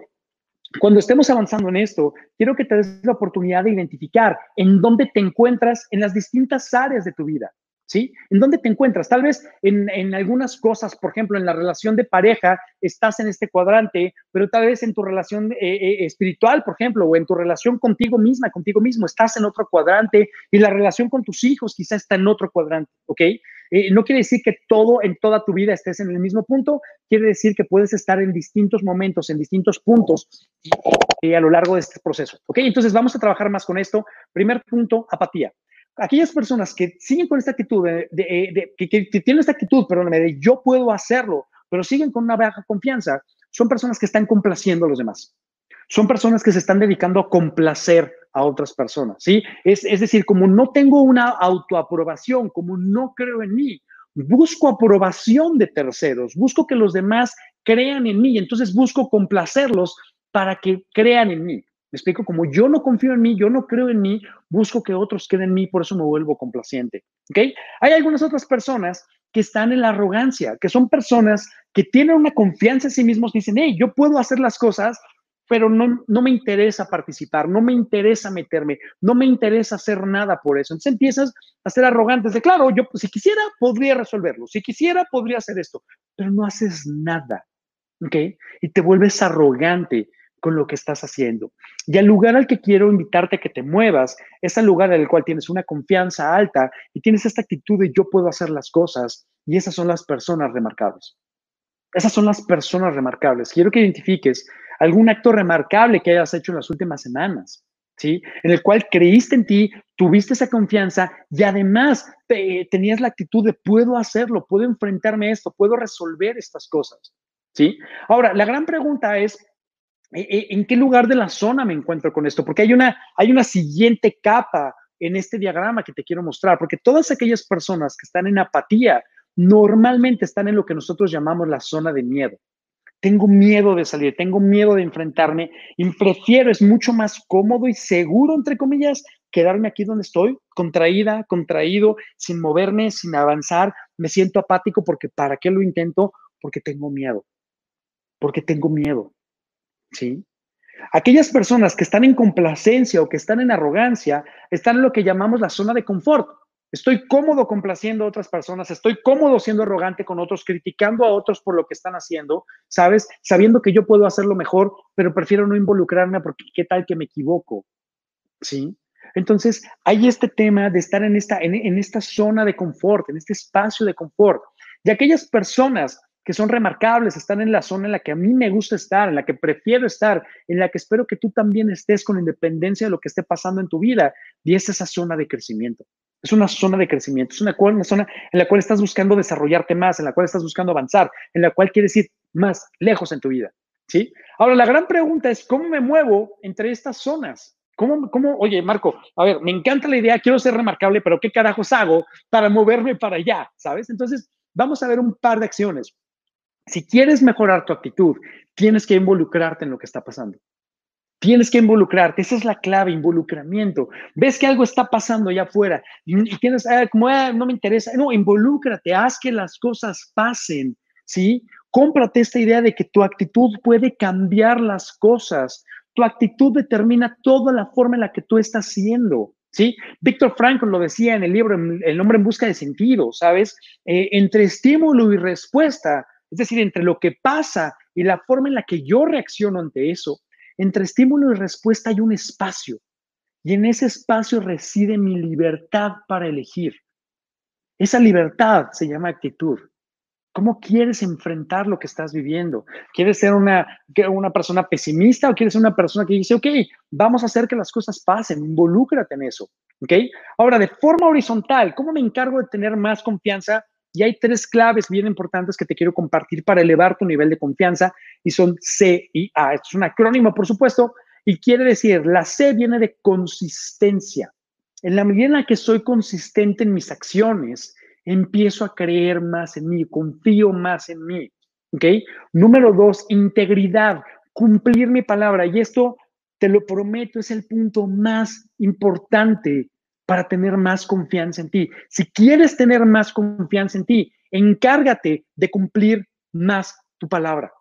Speaker 2: cuando estemos avanzando en esto, quiero que te des la oportunidad de identificar en dónde te encuentras en las distintas áreas de tu vida. ¿Sí? ¿En dónde te encuentras? Tal vez en, algunas cosas, por ejemplo, en la relación de pareja, estás en este cuadrante, pero tal vez en tu relación eh, eh, espiritual, por ejemplo, o en tu relación contigo misma, contigo mismo, estás en otro cuadrante y la relación con tus hijos quizá está en otro cuadrante, ¿ok? Eh, no quiere decir que todo en toda tu vida estés en el mismo punto, quiere decir que puedes estar en distintos momentos, en distintos puntos a lo largo de este proceso, ¿ok? Entonces vamos a trabajar más con esto. Primer punto, apatía aquellas personas que siguen con esta actitud, de, que, tienen esta actitud, perdóname, de yo puedo hacerlo, pero siguen con una baja confianza, son personas que están complaciendo a los demás. Son personas que se están dedicando a complacer a otras personas, ¿sí? Es, es decir, como no tengo una autoaprobación, como no creo en mí, busco aprobación de terceros, busco que los demás crean en mí, entonces busco complacerlos para que crean en mí. Me explico, como yo no confío en mí, yo no creo en mí, busco que otros queden en mí, por eso me vuelvo complaciente. ¿Ok? Hay algunas otras personas que están en la arrogancia, que son personas que tienen una confianza en sí mismos, dicen, hey, yo puedo hacer las cosas, pero no, no me interesa participar, no me interesa meterme, no me interesa hacer nada por eso. Entonces empiezas a ser arrogantes de, claro, yo si quisiera, podría resolverlo, si quisiera, podría hacer esto, pero no haces nada. ¿Ok? Y te vuelves arrogante con lo que estás haciendo. Y el lugar al que quiero invitarte a que te muevas es el lugar el cual tienes una confianza alta y tienes esta actitud de yo puedo hacer las cosas y esas son las personas remarcables. Esas son las personas remarcables. Quiero que identifiques algún acto remarcable que hayas hecho en las últimas semanas, ¿sí? En el cual creíste en ti, tuviste esa confianza y además tenías la actitud de puedo hacerlo, puedo enfrentarme a esto, puedo resolver estas cosas, ¿sí? Ahora, la gran pregunta es, ¿En qué lugar de la zona me encuentro con esto? Porque hay una, hay una siguiente capa en este diagrama que te quiero mostrar, porque todas aquellas personas que están en apatía normalmente están en lo que nosotros llamamos la zona de miedo. Tengo miedo de salir, tengo miedo de enfrentarme y prefiero, es mucho más cómodo y seguro, entre comillas, quedarme aquí donde estoy, contraída, contraído, sin moverme, sin avanzar. Me siento apático porque ¿para qué lo intento? Porque tengo miedo, porque tengo miedo. ¿Sí? Aquellas personas que están en complacencia o que están en arrogancia están en lo que llamamos la zona de confort. Estoy cómodo complaciendo a otras personas, estoy cómodo siendo arrogante con otros, criticando a otros por lo que están haciendo, ¿sabes? Sabiendo que yo puedo hacerlo mejor, pero prefiero no involucrarme porque qué tal que me equivoco, ¿sí? Entonces, hay este tema de estar en esta, en, en esta zona de confort, en este espacio de confort. Y aquellas personas que son remarcables, están en la zona en la que a mí me gusta estar, en la que prefiero estar, en la que espero que tú también estés con independencia de lo que esté pasando en tu vida. Y es esa zona de crecimiento. Es una zona de crecimiento, es una, una zona en la cual estás buscando desarrollarte más, en la cual estás buscando avanzar, en la cual quieres ir más lejos en tu vida. ¿Sí? Ahora, la gran pregunta es, ¿cómo me muevo entre estas zonas? ¿Cómo, ¿Cómo, oye, Marco, a ver, me encanta la idea, quiero ser remarcable, pero ¿qué carajos hago para moverme para allá? ¿Sabes? Entonces, vamos a ver un par de acciones. Si quieres mejorar tu actitud, tienes que involucrarte en lo que está pasando. Tienes que involucrarte, esa es la clave, involucramiento. Ves que algo está pasando allá afuera y, tienes, ah, como ah, no me interesa, no, involúcrate, haz que las cosas pasen, ¿sí? Cómprate esta idea de que tu actitud puede cambiar las cosas. Tu actitud determina toda la forma en la que tú estás siendo. ¿Sí? Víctor Frankl lo decía en el libro El hombre en busca de sentido, ¿sabes? Eh, entre estímulo y respuesta, es decir, entre lo que pasa y la forma en la que yo reacciono ante eso, entre estímulo y respuesta hay un espacio. Y en ese espacio reside mi libertad para elegir. Esa libertad se llama actitud. ¿Cómo quieres enfrentar lo que estás viviendo? ¿Quieres ser una, una persona pesimista o quieres ser una persona que dice, ok, vamos a hacer que las cosas pasen, involúcrate en eso? ¿Ok? Ahora, de forma horizontal, ¿cómo me encargo de tener más confianza y hay tres claves bien importantes que te quiero compartir para elevar tu nivel de confianza y son C y A. Esto es un acrónimo, por supuesto, y quiere decir, la C viene de consistencia. En la medida en la que soy consistente en mis acciones, empiezo a creer más en mí, confío más en mí. ¿Ok? Número dos, integridad, cumplir mi palabra. Y esto, te lo prometo, es el punto más importante para tener más confianza en ti. Si quieres tener más confianza en ti, encárgate de cumplir más tu palabra.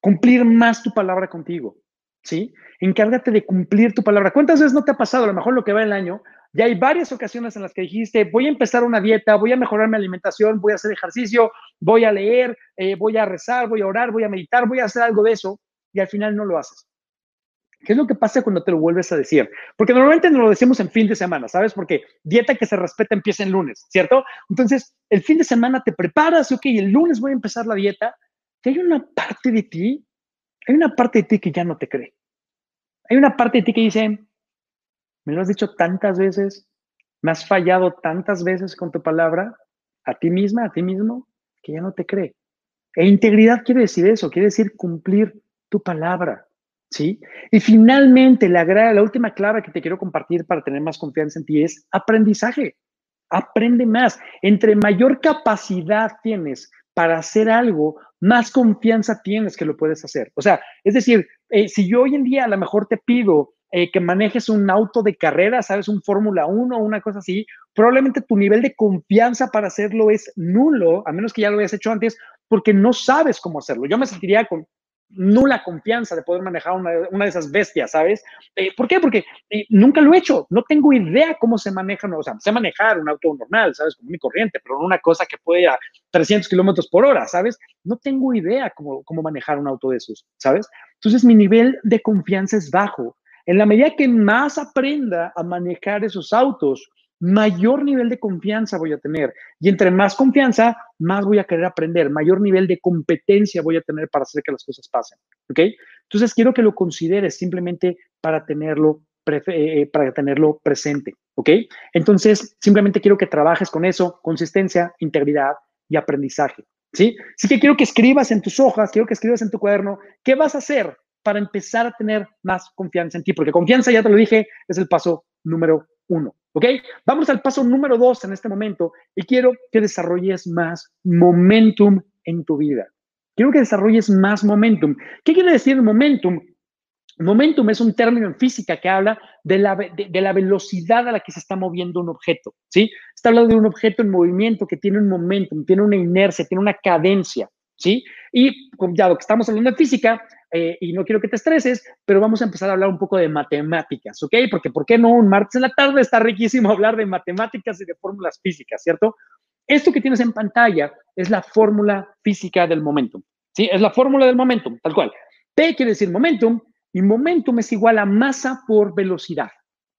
Speaker 2: Cumplir más tu palabra contigo. ¿Sí? Encárgate de cumplir tu palabra. ¿Cuántas veces no te ha pasado? A lo mejor lo que va el año, ya hay varias ocasiones en las que dijiste, voy a empezar una dieta, voy a mejorar mi alimentación, voy a hacer ejercicio, voy a leer, eh, voy a rezar, voy a orar, voy a meditar, voy a hacer algo de eso, y al final no lo haces. ¿Qué es lo que pasa cuando te lo vuelves a decir? Porque normalmente nos lo decimos en fin de semana, ¿sabes? Porque dieta que se respeta empieza en lunes, ¿cierto? Entonces, el fin de semana te preparas, ok, el lunes voy a empezar la dieta, y hay una parte de ti, hay una parte de ti que ya no te cree. Hay una parte de ti que dice, me lo has dicho tantas veces, me has fallado tantas veces con tu palabra, a ti misma, a ti mismo, que ya no te cree. E integridad quiere decir eso, quiere decir cumplir tu palabra. ¿Sí? Y finalmente, la, la última clave que te quiero compartir para tener más confianza en ti es aprendizaje. Aprende más. Entre mayor capacidad tienes para hacer algo, más confianza tienes que lo puedes hacer. O sea, es decir, eh, si yo hoy en día a lo mejor te pido eh, que manejes un auto de carrera, sabes, un Fórmula 1 o una cosa así, probablemente tu nivel de confianza para hacerlo es nulo, a menos que ya lo hayas hecho antes, porque no sabes cómo hacerlo. Yo me sentiría con nula confianza de poder manejar una, de esas bestias, ¿sabes? Eh, ¿Por qué? Porque eh, nunca lo he hecho, no tengo idea cómo se maneja, o sea, sé manejar un auto normal, ¿sabes? Como mi corriente, pero no una cosa que puede a 300 kilómetros por hora, ¿sabes? No tengo idea cómo, cómo manejar un auto de esos, ¿sabes? Entonces mi nivel de confianza es bajo. En la medida que más aprenda a manejar esos autos, mayor nivel de confianza voy a tener. Y entre más confianza, más voy a querer aprender, mayor nivel de competencia voy a tener para hacer que las cosas pasen. ¿Ok? Entonces, quiero que lo consideres simplemente para tenerlo, eh, eh, para tenerlo presente. ¿Ok? Entonces, simplemente quiero que trabajes con eso, consistencia, integridad y aprendizaje. ¿Sí? Así que quiero que escribas en tus hojas, quiero que escribas en tu cuaderno, ¿qué vas a hacer para empezar a tener más confianza en ti? Porque confianza, ya te lo dije, es el paso número uno. ¿Ok? Vamos al paso número dos en este momento y quiero que desarrolles más momentum en tu vida. Quiero que desarrolles más momentum. ¿Qué quiere decir momentum? Momentum es un término en física que habla de la, de, la, velocidad a la que se está moviendo un objeto, ¿sí? Está hablando de un objeto en movimiento que tiene un momentum, tiene una inercia, tiene una cadencia, ¿sí? Y ya lo que estamos hablando de física, eh, y no quiero que te estreses, pero vamos a empezar a hablar un poco de matemáticas, ¿ok? Porque ¿por qué no un martes en la tarde está riquísimo hablar de matemáticas y de fórmulas físicas, ¿cierto? Esto que tienes en pantalla es la fórmula física del momentum, ¿sí? Es la fórmula del momentum, tal cual. P quiere decir momentum y momentum es igual a masa por velocidad.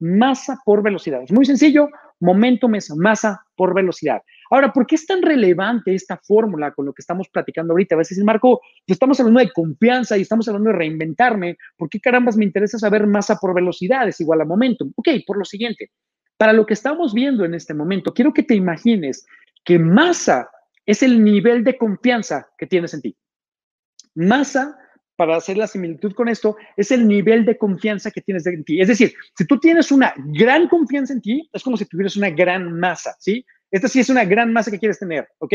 Speaker 2: Masa por velocidad. Es muy sencillo, momentum es masa por velocidad. Ahora, ¿por qué es tan relevante esta fórmula con lo que estamos platicando ahorita? A veces, Marco, estamos hablando de confianza y estamos hablando de reinventarme. ¿Por qué carambas me interesa saber masa por velocidad es igual a momentum? Ok, por lo siguiente, para lo que estamos viendo en este momento, quiero que te imagines que masa es el nivel de confianza que tienes en ti. Masa, para hacer la similitud con esto, es el nivel de confianza que tienes en ti. Es decir, si tú tienes una gran confianza en ti, es como si tuvieras una gran masa, ¿sí? Esta sí es una gran masa que quieres tener, ¿ok?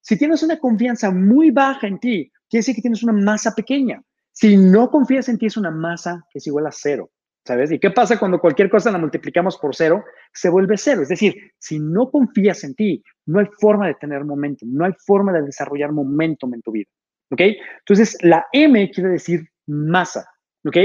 Speaker 2: Si tienes una confianza muy baja en ti, quiere decir que tienes una masa pequeña. Si no confías en ti, es una masa que es igual a cero, ¿sabes? ¿Y qué pasa cuando cualquier cosa la multiplicamos por cero? Se vuelve cero. Es decir, si no confías en ti, no hay forma de tener momentum, no hay forma de desarrollar momentum en tu vida, ¿ok? Entonces, la M quiere decir masa, ¿ok?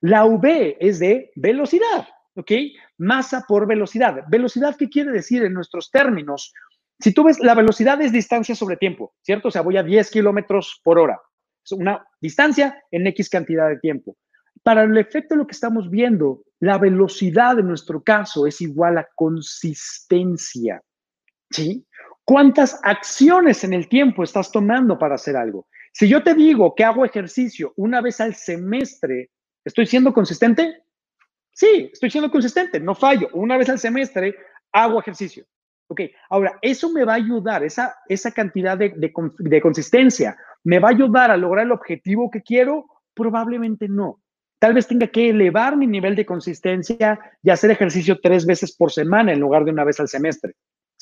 Speaker 2: La V es de velocidad, ¿ok? Masa por velocidad. ¿Velocidad qué quiere decir en nuestros términos? Si tú ves, la velocidad es distancia sobre tiempo, ¿cierto? O sea, voy a 10 kilómetros por hora. Es una distancia en X cantidad de tiempo. Para el efecto de lo que estamos viendo, la velocidad en nuestro caso es igual a consistencia, ¿sí? ¿Cuántas acciones en el tiempo estás tomando para hacer algo? Si yo te digo que hago ejercicio una vez al semestre, ¿estoy siendo consistente? Sí, estoy siendo consistente, no fallo. Una vez al semestre hago ejercicio. Ok, ahora, eso me va a ayudar, esa, esa cantidad de, de, consistencia, ¿me va a ayudar a lograr el objetivo que quiero? Probablemente no. Tal vez tenga que elevar mi nivel de consistencia y hacer ejercicio tres veces por semana en lugar de una vez al semestre.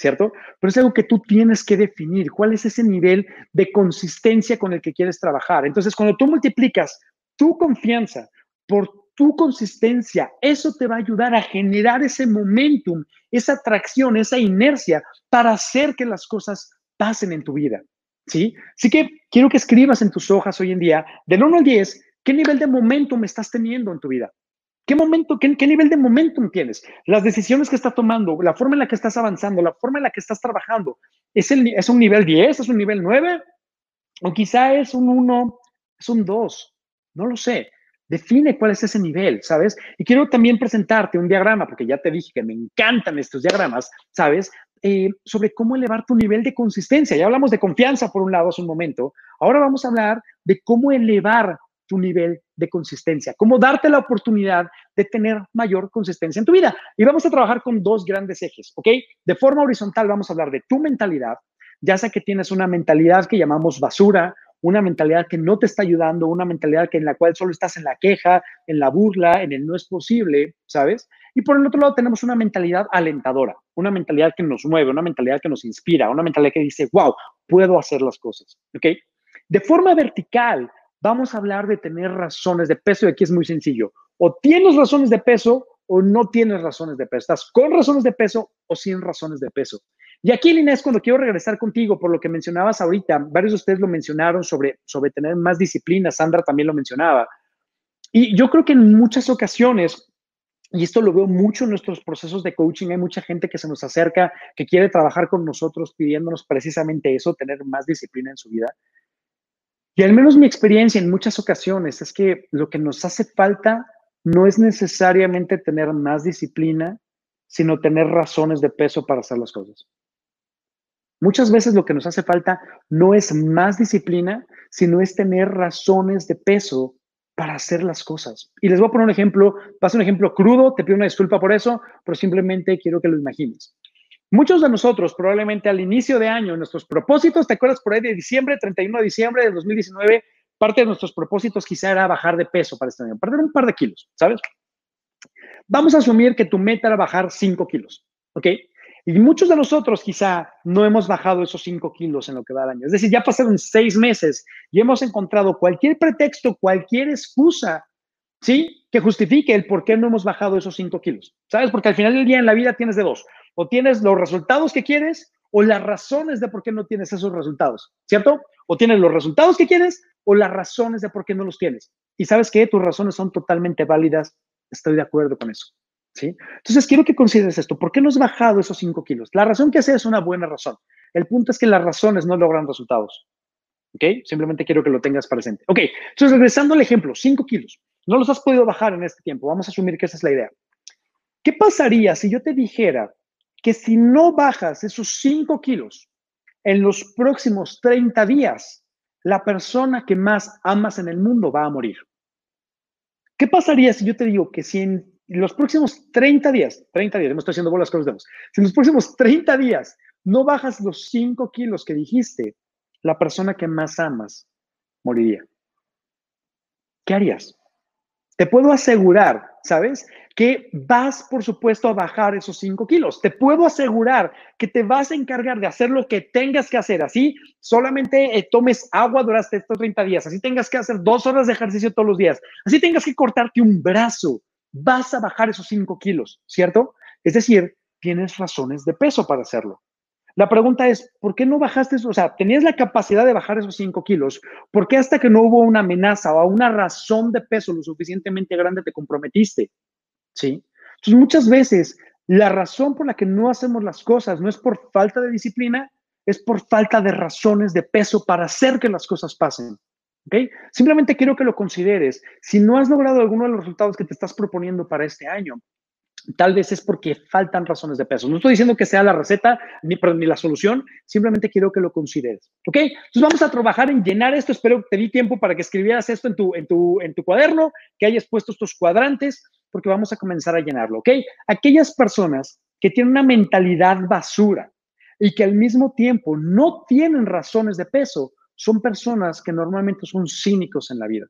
Speaker 2: ¿Cierto? Pero es algo que tú tienes que definir, cuál es ese nivel de consistencia con el que quieres trabajar. Entonces, cuando tú multiplicas tu confianza por tu consistencia, eso te va a ayudar a generar ese momentum, esa atracción, esa inercia para hacer que las cosas pasen en tu vida. ¿Sí? Así que quiero que escribas en tus hojas hoy en día, del 1 al 10, qué nivel de momentum estás teniendo en tu vida. ¿Qué momento, qué, nivel de momentum tienes? Las decisiones que estás tomando, la forma en la que estás avanzando, la forma en la que estás trabajando, ¿es, el, es un nivel 10? ¿Es un nivel 9? ¿O quizá es un 1? ¿Es un 2? No lo sé. Define cuál es ese nivel, ¿sabes? Y quiero también presentarte un diagrama, porque ya te dije que me encantan estos diagramas, ¿sabes? Eh, sobre cómo elevar tu nivel de consistencia. Ya hablamos de confianza por un lado hace un momento. Ahora vamos a hablar de cómo elevar tu nivel de consistencia, cómo darte la oportunidad de tener mayor consistencia en tu vida. Y vamos a trabajar con dos grandes ejes, ¿ok? De forma horizontal vamos a hablar de tu mentalidad, ya sea que tienes una mentalidad que llamamos basura una mentalidad que no te está ayudando, una mentalidad que en la cual solo estás en la queja, en la burla, en el no es posible, ¿sabes? Y por el otro lado tenemos una mentalidad alentadora, una mentalidad que nos mueve, una mentalidad que nos inspira, una mentalidad que dice, wow, puedo hacer las cosas, ¿ok? De forma vertical, vamos a hablar de tener razones de peso y aquí es muy sencillo. O tienes razones de peso o no tienes razones de peso. Estás con razones de peso o sin razones de peso. Y aquí, Inés, cuando quiero regresar contigo, por lo que mencionabas ahorita, varios de ustedes lo mencionaron sobre, sobre tener más disciplina, Sandra también lo mencionaba. Y yo creo que en muchas ocasiones, y esto lo veo mucho en nuestros procesos de coaching, hay mucha gente que se nos acerca, que quiere trabajar con nosotros pidiéndonos precisamente eso, tener más disciplina en su vida. Y al menos mi experiencia en muchas ocasiones es que lo que nos hace falta no es necesariamente tener más disciplina, sino tener razones de peso para hacer las cosas. Muchas veces lo que nos hace falta no es más disciplina, sino es tener razones de peso para hacer las cosas. Y les voy a poner un ejemplo, va a ser un ejemplo crudo, te pido una disculpa por eso, pero simplemente quiero que lo imagines. Muchos de nosotros probablemente al inicio de año, nuestros propósitos, ¿te acuerdas por ahí de diciembre, 31 de diciembre de 2019? Parte de nuestros propósitos quizá era bajar de peso para este año, perder un par de kilos, ¿sabes? Vamos a asumir que tu meta era bajar 5 kilos, ¿ok? Y muchos de nosotros quizá no hemos bajado esos 5 kilos en lo que va el año. Es decir, ya pasaron seis meses y hemos encontrado cualquier pretexto, cualquier excusa, ¿sí? Que justifique el por qué no hemos bajado esos 5 kilos. ¿Sabes? Porque al final del día en la vida tienes de dos. O tienes los resultados que quieres o las razones de por qué no tienes esos resultados, ¿cierto? O tienes los resultados que quieres o las razones de por qué no los tienes. Y sabes que tus razones son totalmente válidas. Estoy de acuerdo con eso. ¿sí? Entonces, quiero que consideres esto. ¿Por qué no has bajado esos 5 kilos? La razón que sea es una buena razón. El punto es que las razones no logran resultados. ¿Ok? Simplemente quiero que lo tengas presente. Ok, entonces regresando al ejemplo, 5 kilos. No los has podido bajar en este tiempo. Vamos a asumir que esa es la idea. ¿Qué pasaría si yo te dijera que si no bajas esos 5 kilos en los próximos 30 días, la persona que más amas en el mundo va a morir? ¿Qué pasaría si yo te digo que si en los próximos 30 días, 30 días, me estoy haciendo bolas con los dedos, si en los próximos 30 días no bajas los 5 kilos que dijiste, la persona que más amas moriría. ¿Qué harías? Te puedo asegurar, ¿sabes? Que vas, por supuesto, a bajar esos 5 kilos. Te puedo asegurar que te vas a encargar de hacer lo que tengas que hacer. Así solamente eh, tomes agua durante estos 30 días. Así tengas que hacer dos horas de ejercicio todos los días. Así tengas que cortarte un brazo vas a bajar esos 5 kilos, ¿cierto? Es decir, tienes razones de peso para hacerlo. La pregunta es, ¿por qué no bajaste? O sea, tenías la capacidad de bajar esos 5 kilos. ¿Por qué hasta que no hubo una amenaza o una razón de peso lo suficientemente grande te comprometiste? ¿Sí? Entonces, muchas veces la razón por la que no hacemos las cosas no es por falta de disciplina, es por falta de razones de peso para hacer que las cosas pasen. Simplemente quiero que lo consideres. Si no has logrado alguno de los resultados que te estás proponiendo para este año, tal vez es porque faltan razones de peso. No estoy diciendo que sea la receta ni, ni la solución, simplemente quiero que lo consideres. ¿Ok? Entonces vamos a trabajar en llenar esto. Espero que te di tiempo para que escribieras esto en tu, en tu, en tu cuaderno, que hayas puesto estos cuadrantes, porque vamos a comenzar a llenarlo. ¿Ok? Aquellas personas que tienen una mentalidad basura y que al mismo tiempo no tienen razones de peso, son personas que normalmente son cínicos en la vida.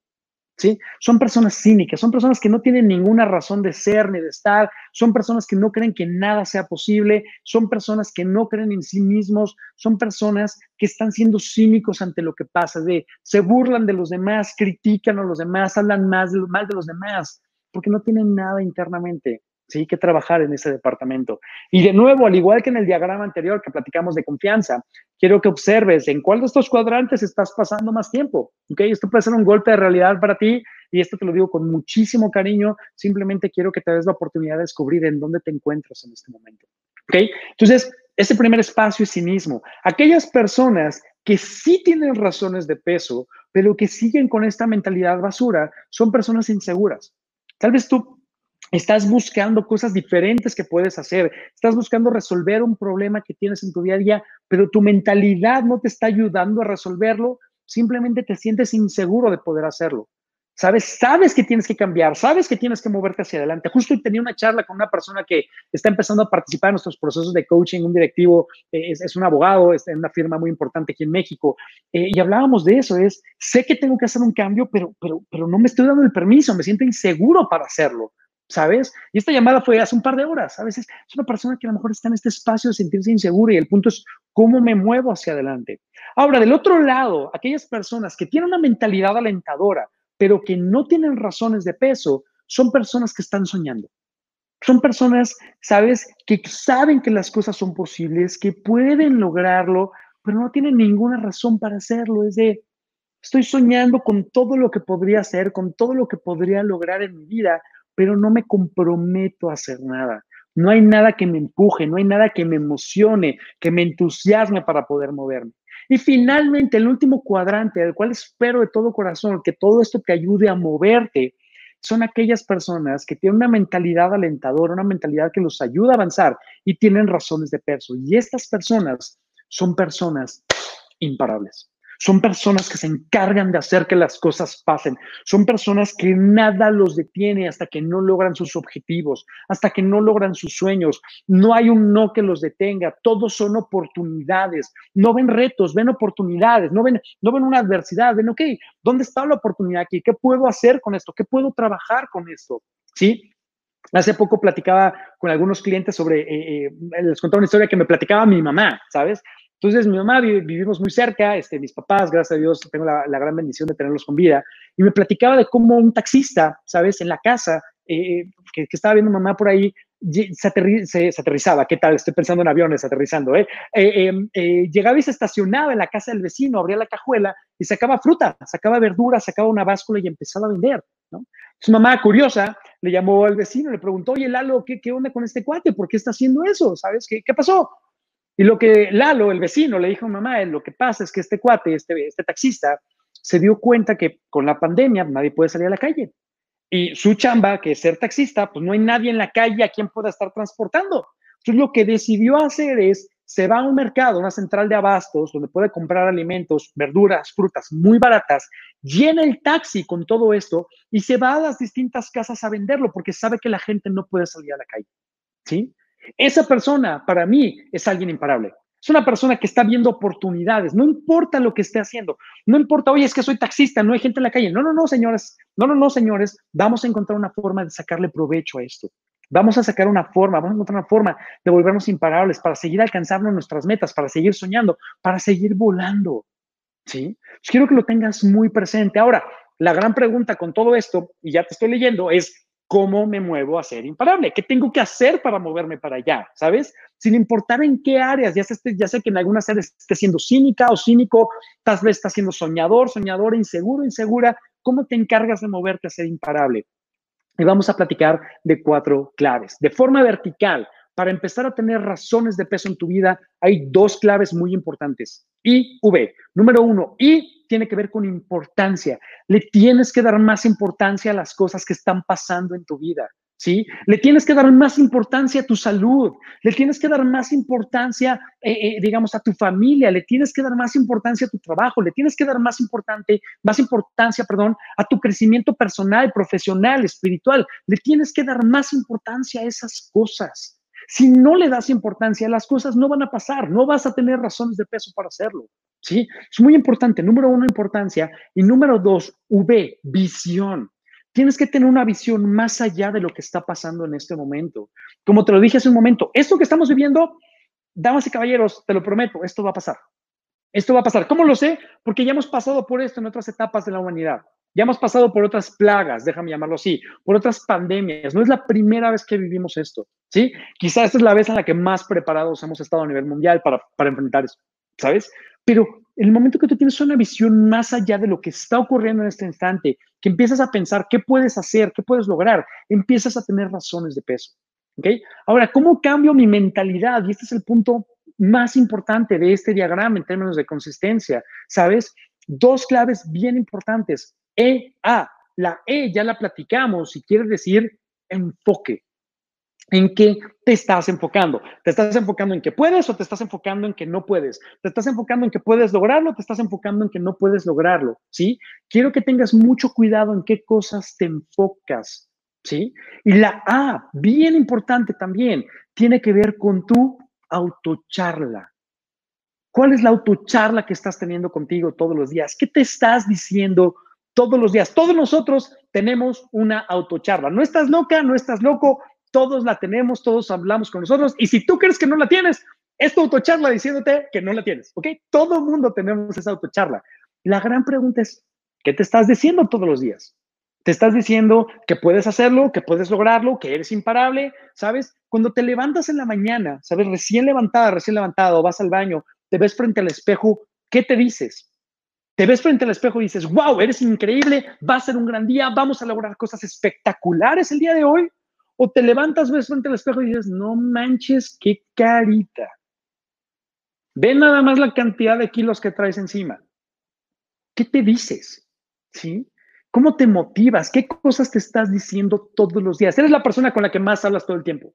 Speaker 2: ¿sí? Son personas cínicas, son personas que no tienen ninguna razón de ser ni de estar, son personas que no creen que nada sea posible, son personas que no creen en sí mismos, son personas que están siendo cínicos ante lo que pasa, de, se burlan de los demás, critican a los demás, hablan más de, mal de los demás, porque no tienen nada internamente. Sí, que trabajar en ese departamento. Y de nuevo, al igual que en el diagrama anterior que platicamos de confianza, quiero que observes en cuál de estos cuadrantes estás pasando más tiempo. ¿ok? Esto puede ser un golpe de realidad para ti y esto te lo digo con muchísimo cariño. Simplemente quiero que te des la oportunidad de descubrir en dónde te encuentras en este momento. ¿ok? Entonces, ese primer espacio es cinismo. Aquellas personas que sí tienen razones de peso, pero que siguen con esta mentalidad basura, son personas inseguras. Tal vez tú Estás buscando cosas diferentes que puedes hacer. Estás buscando resolver un problema que tienes en tu día a día, pero tu mentalidad no te está ayudando a resolverlo. Simplemente te sientes inseguro de poder hacerlo. Sabes, sabes que tienes que cambiar, sabes que tienes que moverte hacia adelante. Justo tenía una charla con una persona que está empezando a participar en nuestros procesos de coaching, un directivo, eh, es, un abogado, está en una firma muy importante aquí en México, eh, y hablábamos de eso, es, sé que tengo que hacer un cambio, pero, pero, pero no me estoy dando el permiso, me siento inseguro para hacerlo. ¿sabes? Y esta llamada fue hace un par de horas, a veces es una persona que a lo mejor está en este espacio de sentirse insegura y el punto es cómo me muevo hacia adelante. Ahora, del otro lado, aquellas personas que tienen una mentalidad alentadora, pero que no tienen razones de peso, son personas que están soñando. Son personas, ¿sabes? Que saben que las cosas son posibles, que pueden lograrlo, pero no tienen ninguna razón para hacerlo. Es de, estoy soñando con todo lo que podría hacer, con todo lo que podría lograr en mi vida, pero no me comprometo a hacer nada. No hay nada que me empuje, no hay nada que me emocione, que me entusiasme para poder moverme. Y finalmente, el último cuadrante, del cual espero de todo corazón que todo esto te ayude a moverte, son aquellas personas que tienen una mentalidad alentadora, una mentalidad que los ayuda a avanzar y tienen razones de peso. Y estas personas son personas imparables. Son personas que se encargan de hacer que las cosas pasen. Son personas que nada los detiene hasta que no logran sus objetivos, hasta que no logran sus sueños. No hay un no que los detenga. Todos son oportunidades. No ven retos, ven oportunidades. No ven, no ven una adversidad. Ven, ok, ¿dónde está la oportunidad aquí? ¿Qué puedo hacer con esto? ¿Qué puedo trabajar con esto? ¿Sí? Hace poco platicaba con algunos clientes sobre, eh, eh, les contaba una historia que me platicaba mi mamá, ¿sabes? Entonces, mi mamá vivimos muy cerca, este, mis papás, gracias a Dios, tengo la, gran bendición de tenerlos con vida, y me platicaba de cómo un taxista, ¿sabes? En la casa, eh, que, estaba viendo mamá por ahí, se, aterrizaba, ¿qué tal? Estoy pensando en aviones aterrizando, ¿eh? Eh, ¿eh? Llegaba y se estacionaba en la casa del vecino, abría la cajuela y sacaba fruta, sacaba verdura, sacaba una báscula y empezaba a vender, ¿no? Su mamá, curiosa, le llamó al vecino, le preguntó, oye, Lalo, ¿qué, qué onda con este cuate? ¿Por qué está haciendo eso? ¿Sabes? ¿Qué, qué pasó? Y lo que Lalo, el vecino, le dijo a mamá, lo que pasa es que este cuate, este, este taxista, se dio cuenta que con la pandemia nadie puede salir a la calle. Y su chamba, que es ser taxista, pues no hay nadie en la calle a quien pueda estar transportando. Entonces lo que decidió hacer es, se va a un mercado, una central de abastos, donde puede comprar alimentos, verduras, frutas muy baratas, llena el taxi con todo esto y se va a las distintas casas a venderlo porque sabe que la gente no puede salir a la calle. ¿Sí? Esa persona, para mí, es alguien imparable. Es una persona que está viendo oportunidades, no importa lo que esté haciendo, no importa, oye, es que soy taxista, no hay gente en la calle. No, no, no, señores, no, no, no, señores, vamos a encontrar una forma de sacarle provecho a esto. Vamos a sacar una forma, vamos a encontrar una forma de volvernos imparables para seguir alcanzando nuestras metas, para seguir soñando, para seguir volando. ¿Sí? quiero que lo tengas muy presente. Ahora, la gran pregunta con todo esto, y ya te estoy leyendo, es cómo me muevo a ser imparable, qué tengo que hacer para moverme para allá, ¿sabes? Sin importar en qué áreas, ya sé, sé que en algunas áreas esté siendo cínica o cínico, tal vez estás siendo soñador, soñadora, inseguro, insegura, ¿cómo te encargas de moverte a ser imparable? Y vamos a platicar de cuatro claves. De forma vertical, para empezar a tener razones de peso en tu vida, hay dos claves muy importantes. I, V. Número uno, I tiene que ver con importancia. Le tienes que dar más importancia a las cosas que están pasando en tu vida. ¿Sí? Le tienes que dar más importancia a tu salud, le tienes que dar más importancia, eh, eh, digamos, a tu familia, le tienes que dar más importancia a tu trabajo, le tienes que dar más importante, más importancia, perdón, a tu crecimiento personal, profesional, espiritual, le tienes que dar más importancia a esas cosas. Si no le das importancia, las cosas no van a pasar, no vas a tener razones de peso para hacerlo. ¿sí? Es muy importante. Número uno, importancia. Y número dos, V, visión. Tienes que tener una visión más allá de lo que está pasando en este momento. Como te lo dije hace un momento, esto que estamos viviendo, damas y caballeros, te lo prometo, esto va a pasar. Esto va a pasar. ¿Cómo lo sé? Porque ya hemos pasado por esto en otras etapas de la humanidad. Ya hemos pasado por otras plagas, déjame llamarlo así, por otras pandemias. No es la primera vez que vivimos esto, ¿sí? Quizás esta es la vez en la que más preparados hemos estado a nivel mundial para, para enfrentar eso, ¿sabes? Pero en el momento que tú tienes una visión más allá de lo que está ocurriendo en este instante, que empiezas a pensar qué puedes hacer, qué puedes lograr, empiezas a tener razones de peso. ¿Ok? Ahora, ¿cómo cambio mi mentalidad? Y este es el punto más importante de este diagrama en términos de consistencia. ¿Sabes? Dos claves bien importantes. E, A. La E ya la platicamos y quiere decir enfoque en qué te estás enfocando. ¿Te estás enfocando en que puedes o te estás enfocando en que no puedes? ¿Te estás enfocando en que puedes lograrlo o te estás enfocando en que no puedes lograrlo? ¿Sí? Quiero que tengas mucho cuidado en qué cosas te enfocas. ¿Sí? Y la A, bien importante también, tiene que ver con tu autocharla. ¿Cuál es la autocharla que estás teniendo contigo todos los días? ¿Qué te estás diciendo todos los días? Todos nosotros tenemos una autocharla. No estás loca, no estás loco, todos la tenemos, todos hablamos con nosotros. Y si tú crees que no la tienes, es tu autocharla diciéndote que no la tienes, ¿ok? Todo el mundo tenemos esa autocharla. La gran pregunta es, ¿qué te estás diciendo todos los días? Te estás diciendo que puedes hacerlo, que puedes lograrlo, que eres imparable, ¿sabes? Cuando te levantas en la mañana, ¿sabes? Recién levantada, recién levantado, vas al baño, te ves frente al espejo, ¿qué te dices? Te ves frente al espejo y dices, wow, eres increíble, va a ser un gran día, vamos a lograr cosas espectaculares el día de hoy. O te levantas, ves frente al espejo y dices, no manches, qué carita. Ve nada más la cantidad de kilos que traes encima. ¿Qué te dices? ¿Sí? ¿Cómo te motivas? ¿Qué cosas te estás diciendo todos los días? Eres la persona con la que más hablas todo el tiempo.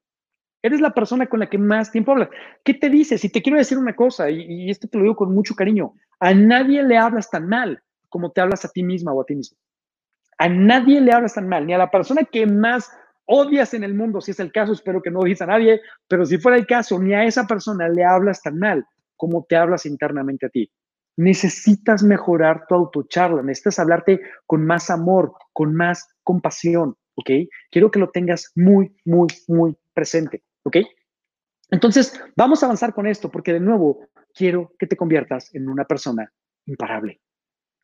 Speaker 2: Eres la persona con la que más tiempo hablas. ¿Qué te dices? Y te quiero decir una cosa, y, y esto te lo digo con mucho cariño. A nadie le hablas tan mal como te hablas a ti misma o a ti mismo. A nadie le hablas tan mal, ni a la persona que más odias en el mundo, si es el caso, espero que no odies a nadie, pero si fuera el caso, ni a esa persona le hablas tan mal como te hablas internamente a ti. Necesitas mejorar tu autocharla, necesitas hablarte con más amor, con más compasión, ¿ok? Quiero que lo tengas muy, muy, muy presente, ¿ok? Entonces, vamos a avanzar con esto, porque de nuevo, quiero que te conviertas en una persona imparable.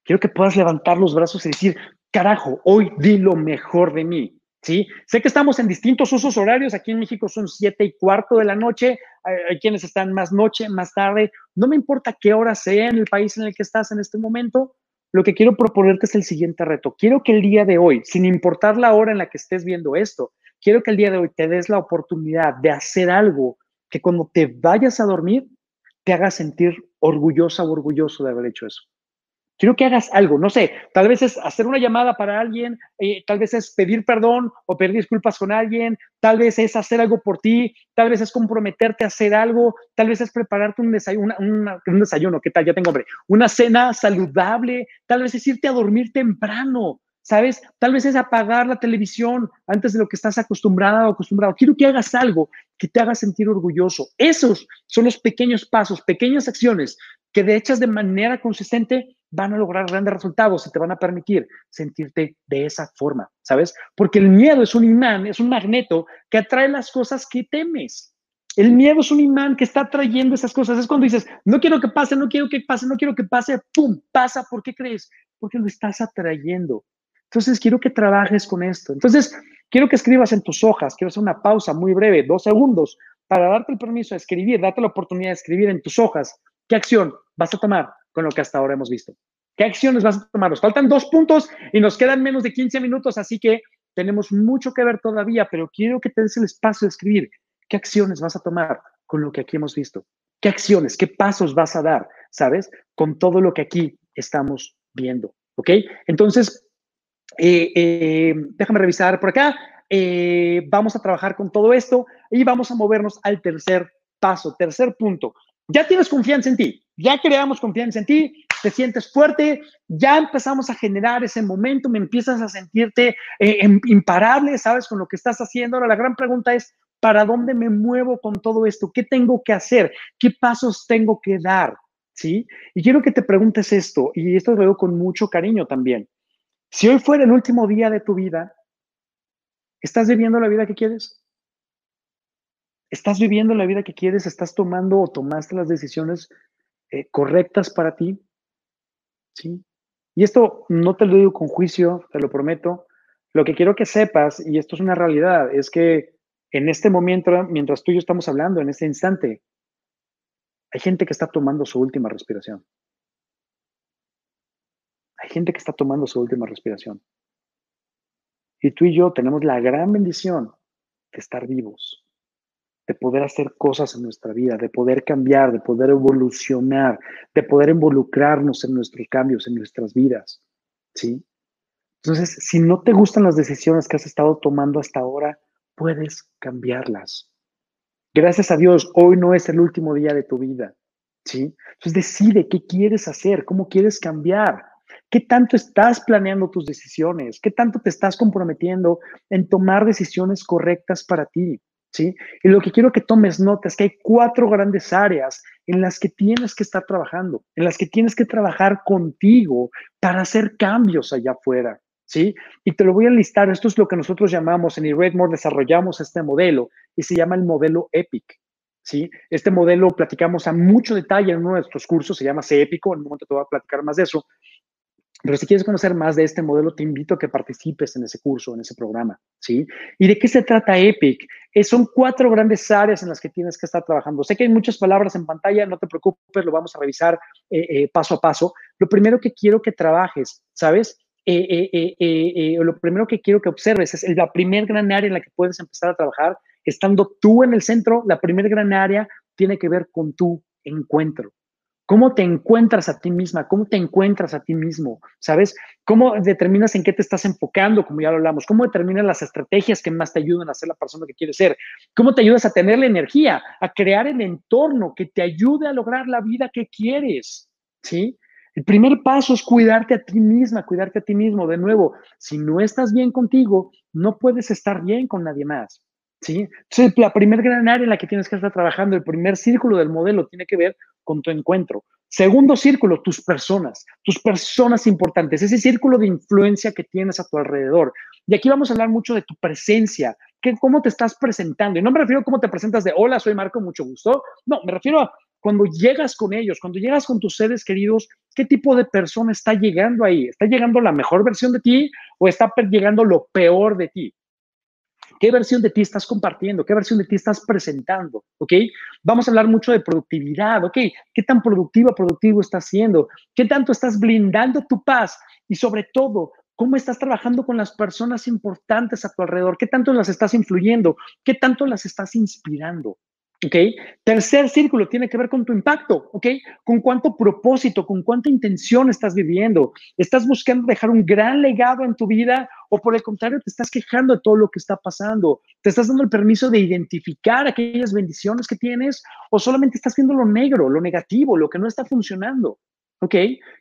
Speaker 2: Quiero que puedas levantar los brazos y decir, carajo, hoy di lo mejor de mí. ¿sí? Sé que estamos en distintos usos horarios, aquí en México son siete y cuarto de la noche, hay, quienes están más noche, más tarde, no me importa qué hora sea en el país en el que estás en este momento, lo que quiero proponerte es el siguiente reto. Quiero que el día de hoy, sin importar la hora en la que estés viendo esto, quiero que el día de hoy te des la oportunidad de hacer algo que cuando te vayas a dormir te haga sentir orgullosa o orgulloso de haber hecho eso. Quiero que hagas algo, no sé, tal vez es hacer una llamada para alguien, eh, tal vez es pedir perdón o pedir disculpas con alguien, tal vez es hacer algo por ti, tal vez es comprometerte a hacer algo, tal vez es prepararte un desayuno, un desayuno, ¿qué tal? Ya tengo hambre, una cena saludable, tal vez es irte a dormir temprano, ¿sabes? Tal vez es apagar la televisión antes de lo que estás acostumbrada o acostumbrado. Quiero que hagas algo que te haga sentir orgulloso. Esos son los pequeños pasos, pequeñas acciones que de hechas de manera consistente van a lograr grandes resultados y te van a permitir sentirte de esa forma, ¿sabes? Porque el miedo es un imán, es un magneto que atrae las cosas que temes. El miedo es un imán que está atrayendo esas cosas. Es cuando dices, no quiero que pase, no quiero que pase, no quiero que pase, ¡pum! Pasa. ¿Por qué crees? Porque lo estás atrayendo. Entonces, quiero que trabajes con esto. Entonces, quiero que escribas en tus hojas. Quiero hacer una pausa muy breve, dos segundos, para darte el permiso de escribir, darte la oportunidad de escribir en tus hojas. ¿Qué acción vas a tomar con lo que hasta ahora hemos visto? ¿Qué acciones vas a tomar? Nos faltan dos puntos y nos quedan menos de 15 minutos, así que tenemos mucho que ver todavía, pero quiero que te des el espacio de escribir. ¿Qué acciones vas a tomar con lo que aquí hemos visto? ¿Qué acciones, qué pasos vas a dar, sabes, con todo lo que aquí estamos viendo? ¿Ok? Entonces, eh, eh, déjame revisar por acá. Eh, vamos a trabajar con todo esto y vamos a movernos al tercer paso, tercer punto. Ya tienes confianza en ti, ya creamos confianza en ti, te sientes fuerte, ya empezamos a generar ese momento, me empiezas a sentirte imparable, ¿sabes? Con lo que estás haciendo. Ahora, la gran pregunta es, ¿para dónde me muevo con todo esto? ¿Qué tengo que hacer? ¿Qué pasos tengo que dar? ¿sí? Y quiero que te preguntes esto, y esto lo veo con mucho cariño también. Si hoy fuera el último día de tu vida, ¿estás viviendo la vida que quieres? ¿Estás viviendo la vida que quieres? ¿Estás tomando o tomaste las decisiones eh, correctas para ti? ¿Sí? Y esto no te lo digo con juicio, te lo prometo. Lo que quiero que sepas, y esto es una realidad, es que en este momento, mientras tú y yo estamos hablando, en este instante, hay gente que está tomando su última respiración. Gente que está tomando su última respiración. Y tú y yo tenemos la gran bendición de estar vivos de poder hacer cosas en nuestra vida, de poder cambiar, de poder evolucionar, de poder involucrarnos en nuestros cambios, en nuestras vidas, ¿sí? Entonces, si no te gustan las decisiones que has estado tomando hasta ahora, puedes cambiarlas. Gracias a Dios, hoy no es el último día de tu vida, ¿sí? Entonces, decide qué quieres hacer, cómo quieres cambiar. ¿Qué tanto estás planeando tus decisiones? ¿Qué tanto te estás comprometiendo en tomar decisiones correctas para ti? ¿sí? Y lo que quiero que tomes nota es que hay cuatro grandes áreas en las que tienes que estar trabajando, en las que tienes que trabajar contigo para hacer cambios allá afuera, ¿sí? Y te lo voy a listar, esto es lo que nosotros llamamos, en Redmore desarrollamos este modelo y se llama el modelo EPIC, ¿sí? Este modelo platicamos a mucho detalle en uno de nuestros cursos, se llama C en un momento te voy a platicar más de eso, pero si quieres conocer más de este modelo, te invito a que participes en ese curso, en ese programa, ¿sí? ¿Y de qué se trata EPIC? Eh, son cuatro grandes áreas en las que tienes que estar trabajando. Sé que hay muchas palabras en pantalla, no te preocupes, lo vamos a revisar eh, eh, paso a paso. Lo primero que quiero que trabajes, ¿sabes? lo primero que quiero que observes es la primer gran área en la que puedes empezar a trabajar, estando tú en el centro, la primer gran área tiene que ver con tu encuentro. ¿Cómo te encuentras a ti misma? ¿Cómo te encuentras a ti mismo? ¿Sabes? ¿Cómo determinas en qué te estás enfocando, como ya lo hablamos? ¿Cómo determinas las estrategias que más te ayudan a ser la persona que quieres ser? ¿Cómo te ayudas a tener la energía, a crear el entorno que te ayude a lograr la vida que quieres? ¿Sí? El primer paso es cuidarte a ti misma, cuidarte a ti mismo. De nuevo, si no estás bien contigo, no puedes estar bien con nadie más. ¿Sí? Entonces, la primer gran área en la que tienes que estar trabajando, el primer círculo del modelo tiene que ver con tu encuentro. Segundo círculo, tus personas, tus personas importantes, ese círculo de influencia que tienes a tu alrededor. Y aquí vamos a hablar mucho de tu presencia, que, cómo te estás presentando. Y no me refiero a cómo te presentas de hola, soy Marco, mucho gusto. No, me refiero a cuando llegas con ellos, cuando llegas con tus seres queridos, ¿qué tipo de persona está llegando ahí? ¿Está llegando la mejor versión de ti o está llegando lo peor de ti? ¿Qué versión de ti estás compartiendo? ¿Qué versión de ti estás presentando? ¿Ok? Vamos a hablar mucho de productividad, ¿ok? ¿Qué tan productiva, productivo estás siendo? ¿Qué tanto estás blindando tu paz? Y sobre todo, ¿cómo estás trabajando con las personas importantes a tu alrededor? ¿Qué tanto las estás influyendo? ¿Qué tanto las estás inspirando? ¿Ok? Tercer círculo tiene que ver con tu impacto, ¿ok? Con cuánto propósito, con cuánta intención estás viviendo. ¿Estás buscando dejar un gran legado en tu vida o por el contrario te estás quejando de todo lo que está pasando? ¿Te estás dando el permiso de identificar aquellas bendiciones que tienes o solamente estás viendo lo negro, lo negativo, lo que no está funcionando? ¿Ok?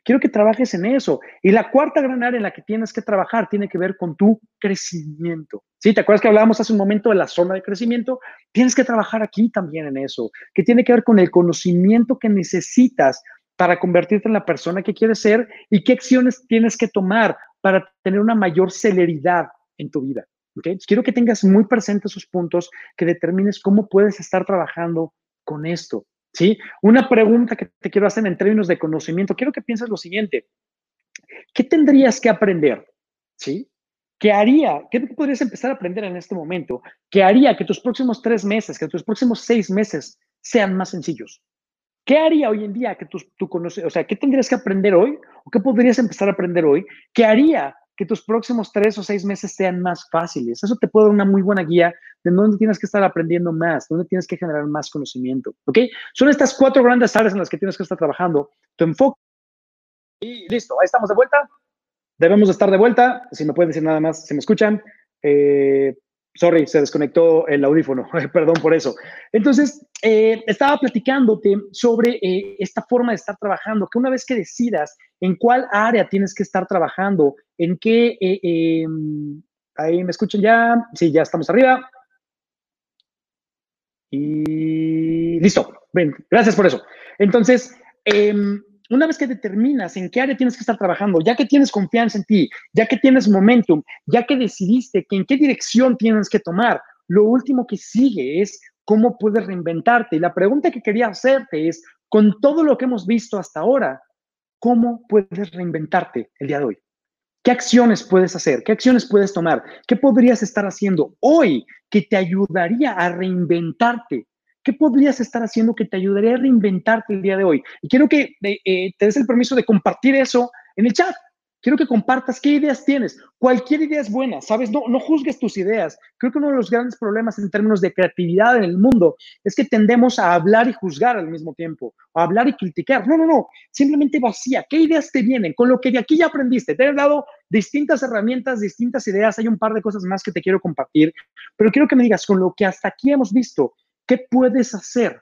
Speaker 2: Quiero que trabajes en eso. Y la cuarta gran área en la que tienes que trabajar tiene que ver con tu crecimiento. ¿Sí? ¿Te acuerdas que hablábamos hace un momento de la zona de crecimiento? Tienes que trabajar aquí también en eso, que tiene que ver con el conocimiento que necesitas para convertirte en la persona que quieres ser y qué acciones tienes que tomar para tener una mayor celeridad en tu vida. ¿ok? Quiero que tengas muy presentes esos puntos, que determines cómo puedes estar trabajando con esto. ¿sí? Una pregunta que te quiero hacer en términos de conocimiento, quiero que pienses lo siguiente. ¿Qué tendrías que aprender? ¿Sí? ¿Qué haría? ¿Qué podrías empezar a aprender en este momento? ¿Qué haría que tus próximos tres meses, que tus próximos seis meses sean más sencillos? ¿Qué haría hoy en día que tú, tú conoces? O sea, ¿qué tendrías que aprender hoy? ¿O qué podrías empezar a aprender hoy? ¿Qué haría que tus próximos tres o seis meses sean más fáciles. Eso te puede dar una muy buena guía de dónde tienes que estar aprendiendo más, dónde tienes que generar más conocimiento. ¿Ok? Son estas cuatro grandes áreas en las que tienes que estar trabajando. Tu enfoque. Y listo, ahí estamos de vuelta. Debemos estar de vuelta. Si me pueden decir nada más, si me escuchan. Eh, Sorry, se desconectó el audífono, perdón por eso. Entonces, eh, estaba platicándote sobre eh, esta forma de estar trabajando, que una vez que decidas en cuál área tienes que estar trabajando, en qué, eh, em, ahí me escuchan ya, sí, ya estamos arriba. Y listo, Ven, gracias por eso. Entonces, em, una vez que determinas en qué área tienes que estar trabajando, ya que tienes confianza en ti, ya que tienes momentum, ya que decidiste que en qué dirección tienes que tomar, lo último que sigue es cómo puedes reinventarte. Y la pregunta que quería hacerte es, con todo lo que hemos visto hasta ahora, ¿cómo puedes reinventarte el día de hoy? ¿Qué acciones puedes hacer? ¿Qué acciones puedes tomar? ¿Qué podrías estar haciendo hoy que te ayudaría a reinventarte? ¿Qué podrías estar haciendo que te ayudaría a reinventarte el día de hoy? Y quiero que eh, te des el permiso de compartir eso en el chat. Quiero que compartas qué ideas tienes. Cualquier idea es buena, ¿sabes? No, no juzgues tus ideas. Creo que uno de los grandes problemas en términos de creatividad en el mundo es que tendemos a hablar y juzgar al mismo tiempo, a hablar y criticar. No, no, no. Simplemente vacía. ¿Qué ideas te vienen? Con lo que de aquí ya aprendiste. Te he dado distintas herramientas, distintas ideas. Hay un par de cosas más que te quiero compartir, pero quiero que me digas, con lo que hasta aquí hemos visto, ¿qué puedes hacer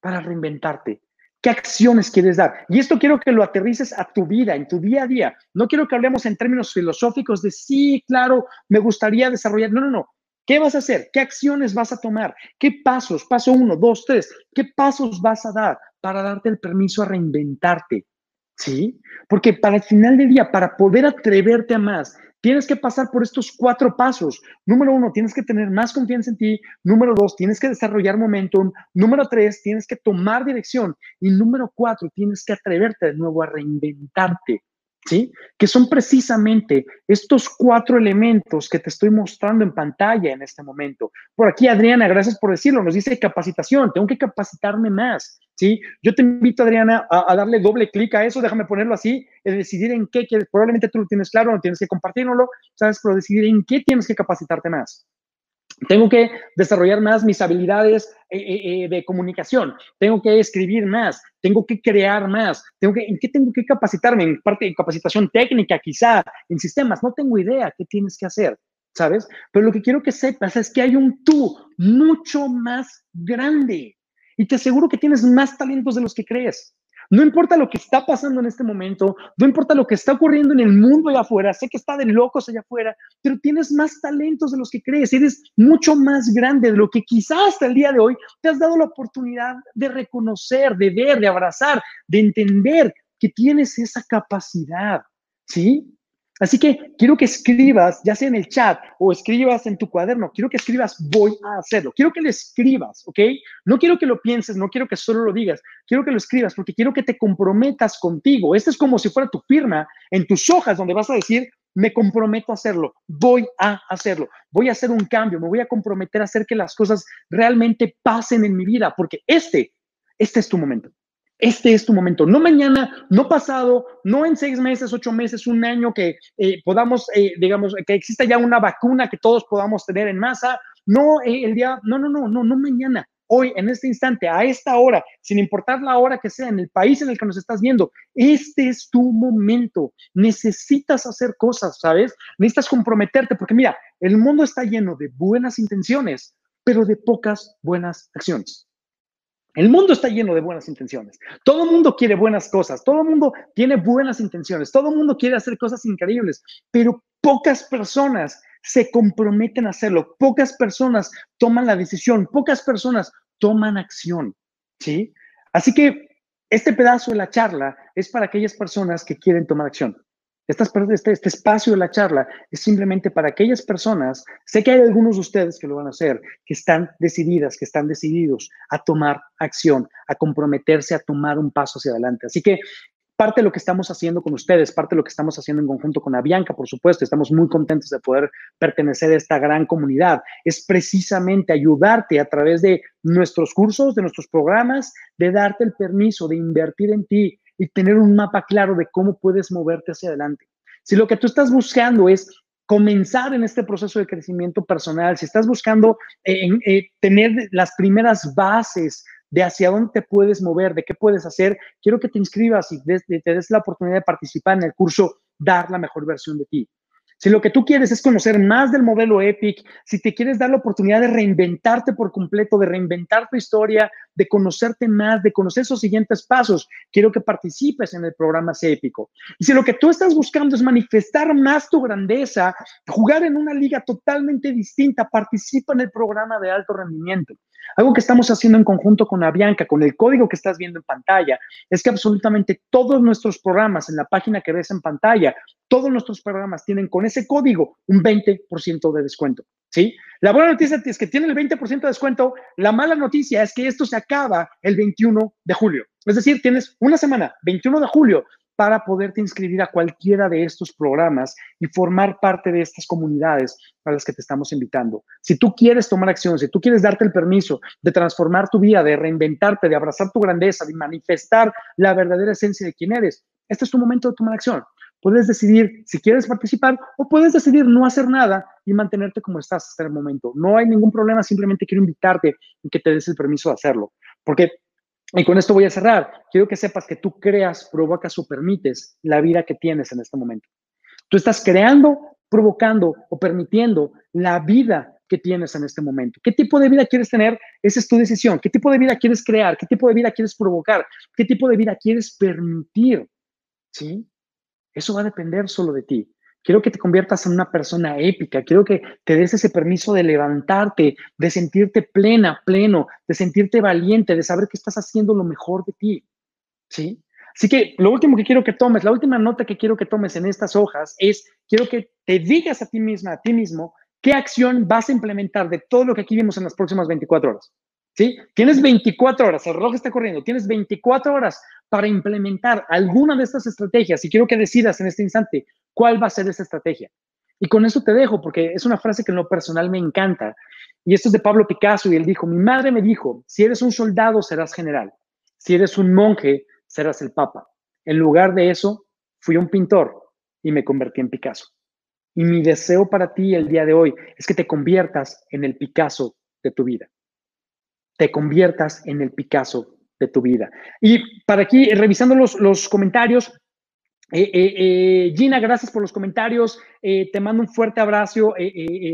Speaker 2: para reinventarte? ¿Qué acciones quieres dar? Y esto quiero que lo aterrices a tu vida, en tu día a día. No quiero que hablemos en términos filosóficos de sí, claro, me gustaría desarrollar. No, no, no. ¿Qué vas a hacer? ¿Qué acciones vas a tomar? ¿Qué pasos? Paso uno, dos, tres. ¿Qué pasos vas a dar para darte el permiso a reinventarte? ¿Sí? Porque para el final del día, para poder atreverte a más, Tienes que pasar por estos cuatro pasos. Número uno, tienes que tener más confianza en ti. Número dos, tienes que desarrollar momentum. Número tres, tienes que tomar dirección. Y número cuatro, tienes que atreverte de nuevo a reinventarte. ¿Sí? Que son precisamente estos cuatro elementos que te estoy mostrando en pantalla en este momento. Por aquí, Adriana, gracias por decirlo, nos dice capacitación, tengo que capacitarme más. ¿sí? Yo te invito, Adriana, a, darle doble clic a eso, déjame ponerlo así, es decidir en qué quieres, probablemente tú lo tienes claro, no tienes que compartirlo, ¿sabes? Pero decidir en qué tienes que capacitarte más. Tengo que desarrollar más mis habilidades eh, eh, eh, de comunicación, tengo que escribir más, tengo que crear más, tengo que, ¿en qué tengo que capacitarme? En parte de capacitación técnica, quizá, en sistemas, no tengo idea qué tienes que hacer, ¿sabes? Pero lo que quiero que sepas es que hay un tú mucho más grande y te aseguro que tienes más talentos de los que crees. No importa lo que está pasando en este momento, no importa lo que está ocurriendo en el mundo allá afuera, sé que está de locos allá afuera, pero tienes más talentos de los que crees, eres mucho más grande de lo que quizás hasta el día de hoy te has dado la oportunidad de reconocer, de ver, de abrazar, de entender que tienes esa capacidad, ¿sí? Así que quiero que escribas, ya sea en el chat o escribas en tu cuaderno, quiero que escribas, voy a hacerlo. Quiero que lo escribas, ¿ok? No quiero que lo pienses, no quiero que solo lo digas, quiero que lo escribas porque quiero que te comprometas contigo. Esto es como si fuera tu firma en tus hojas donde vas a decir, me comprometo a hacerlo, voy a hacerlo, voy a hacer un cambio, me voy a comprometer a hacer que las cosas realmente pasen en mi vida porque este, este es tu momento. Este es tu momento, no mañana, no pasado, no en seis meses, ocho meses, un año que eh, podamos, eh, digamos, que exista ya una vacuna que todos podamos tener en masa, no eh, el día, no, no, no, no, no mañana, hoy, en este instante, a esta hora, sin importar la hora que sea, en el país en el que nos estás viendo, este es tu momento. Necesitas hacer cosas, ¿sabes? Necesitas comprometerte, porque mira, el mundo está lleno de buenas intenciones, pero de pocas buenas acciones. El mundo está lleno de buenas intenciones. Todo el mundo quiere buenas cosas, todo el mundo tiene buenas intenciones, todo el mundo quiere hacer cosas increíbles, pero pocas personas se comprometen a hacerlo, pocas personas toman la decisión, pocas personas toman acción, ¿sí? Así que este pedazo de la charla es para aquellas personas que quieren tomar acción. Este, este, espacio de la charla es simplemente para aquellas personas, sé que hay algunos de ustedes que lo van a hacer, que están decididas, que están decididos a tomar acción, a comprometerse a tomar un paso hacia adelante. Así que parte de lo que estamos haciendo con ustedes, parte de lo que estamos haciendo en conjunto con Avianca, por supuesto, estamos muy contentos de poder pertenecer a esta gran comunidad, es precisamente ayudarte a través de nuestros cursos, de nuestros programas, de darte el permiso de invertir en ti, y tener un mapa claro de cómo puedes moverte hacia adelante. Si lo que tú estás buscando es comenzar en este proceso de crecimiento personal, si estás buscando eh, eh, tener las primeras bases de hacia dónde te puedes mover, de qué puedes hacer, quiero que te inscribas y te des la oportunidad de participar en el curso Dar la mejor versión de ti. Si lo que tú quieres es conocer más del modelo EPIC, si te quieres dar la oportunidad de reinventarte por completo, de reinventar tu historia, de conocerte más, de conocer esos siguientes pasos, quiero que participes en el programa épico. Y si lo que tú estás buscando es manifestar más tu grandeza, jugar en una liga totalmente distinta, participa en el programa de alto rendimiento. Algo que estamos haciendo en conjunto con Avianca, con el código que estás viendo en pantalla, es que absolutamente todos nuestros programas en la página que ves en pantalla, todos nuestros programas tienen con ese código un 20% de descuento. ¿sí? La buena noticia es que tiene el 20% de descuento. La mala noticia es que esto se acaba el 21 de julio. Es decir, tienes una semana, 21 de julio, para poderte inscribir a cualquiera de estos programas y formar parte de estas comunidades a las que te estamos invitando. Si tú quieres tomar acción, si tú quieres darte el permiso de transformar tu vida, de reinventarte, de abrazar tu grandeza, de manifestar la verdadera esencia de quién eres, este es tu momento de tomar acción. Puedes decidir si quieres participar o puedes decidir no hacer nada y mantenerte como estás hasta el momento. No hay ningún problema, simplemente quiero invitarte y que te des el permiso de hacerlo. Porque y con esto voy a cerrar. Quiero que sepas que tú creas, provocas o permites la vida que tienes en este momento. Tú estás creando, provocando o permitiendo la vida que tienes en este momento. ¿Qué tipo de vida quieres tener? Esa es tu decisión. ¿Qué tipo de vida quieres crear? ¿Qué tipo de vida quieres provocar? ¿Qué tipo de vida quieres permitir? ¿Sí? Eso va a depender solo de ti. Quiero que te conviertas en una persona épica. Quiero que te des ese permiso de levantarte, de sentirte plena, pleno, de sentirte valiente, de saber que estás haciendo lo mejor de ti. ¿Sí? Así que lo último que quiero que tomes, la última nota que quiero que tomes en estas hojas es, quiero que te digas a ti misma, a ti mismo, qué acción vas a implementar de todo lo que aquí vimos en las próximas 24 horas. ¿Sí? Tienes 24 horas, el reloj está corriendo, tienes 24 horas para implementar alguna de estas estrategias y quiero que decidas en este instante cuál va a ser esa estrategia. Y con eso te dejo porque es una frase que en lo personal me encanta. Y esto es de Pablo Picasso y él dijo, mi madre me dijo, si eres un soldado serás general, si eres un monje serás el papa. En lugar de eso, fui un pintor y me convertí en Picasso. Y mi deseo para ti el día de hoy es que te conviertas en el Picasso de tu vida te conviertas en el Picasso de tu vida. Y para aquí, revisando los, los comentarios, eh, eh, eh, Gina, gracias por los comentarios. te mando un fuerte abrazo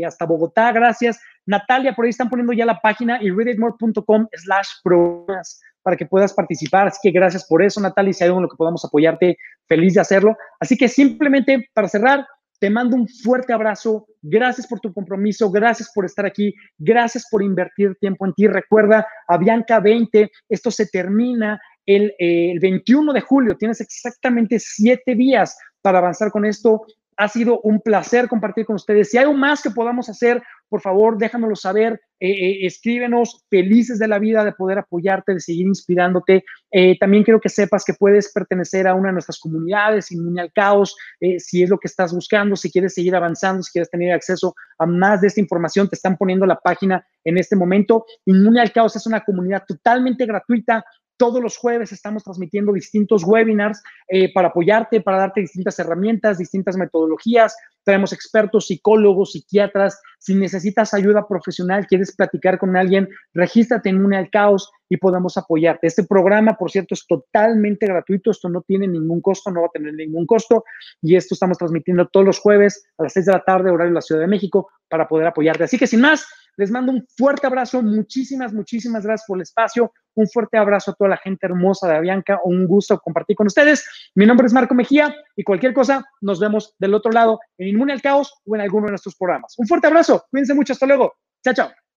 Speaker 2: hasta Bogotá. Gracias. Natalia, por ahí están poniendo ya la página y readitmore.com slash programas para que puedas participar. Así que gracias por eso, Natalia. Si hay algo en lo que podamos apoyarte, feliz de hacerlo. Así que simplemente para cerrar, te mando un fuerte abrazo. Gracias por tu compromiso. Gracias por estar aquí. Gracias por invertir tiempo en ti. Recuerda, a Bianca 20, esto se termina el, el 21 de julio. Tienes exactamente siete días para avanzar con esto. Ha sido un placer compartir con ustedes. Si hay algo más que podamos hacer, por favor, déjanoslo saber. Eh, eh, escríbenos, felices de la vida de poder apoyarte, de seguir inspirándote. Eh, también quiero que sepas que puedes pertenecer a una de nuestras comunidades, Inmune al Caos, si es lo que estás buscando, si quieres seguir avanzando, si quieres tener acceso a más de esta información, te están poniendo la página en este momento. Inmune al Caos es una comunidad totalmente gratuita todos los jueves estamos transmitiendo distintos webinars eh, para apoyarte, para darte distintas herramientas, distintas metodologías. Tenemos expertos, psicólogos, psiquiatras. Si necesitas ayuda profesional, quieres platicar con alguien, regístrate en Une al Caos y podemos apoyarte. Este programa, por cierto, es totalmente gratuito. Esto no tiene ningún costo, no va a tener ningún costo. Y esto estamos transmitiendo todos los jueves a las 6 de la tarde, horario de la Ciudad de México, para poder apoyarte. Así que sin más, les mando un fuerte abrazo. Muchísimas, muchísimas gracias por el espacio. Un fuerte abrazo a toda la gente hermosa de Avianca. Un gusto compartir con ustedes. Mi nombre es Marco Mejía y cualquier cosa, nos vemos del otro lado en Inmune al Caos o en alguno de nuestros programas. Un fuerte abrazo. Cuídense mucho. Hasta luego. Chao, chao.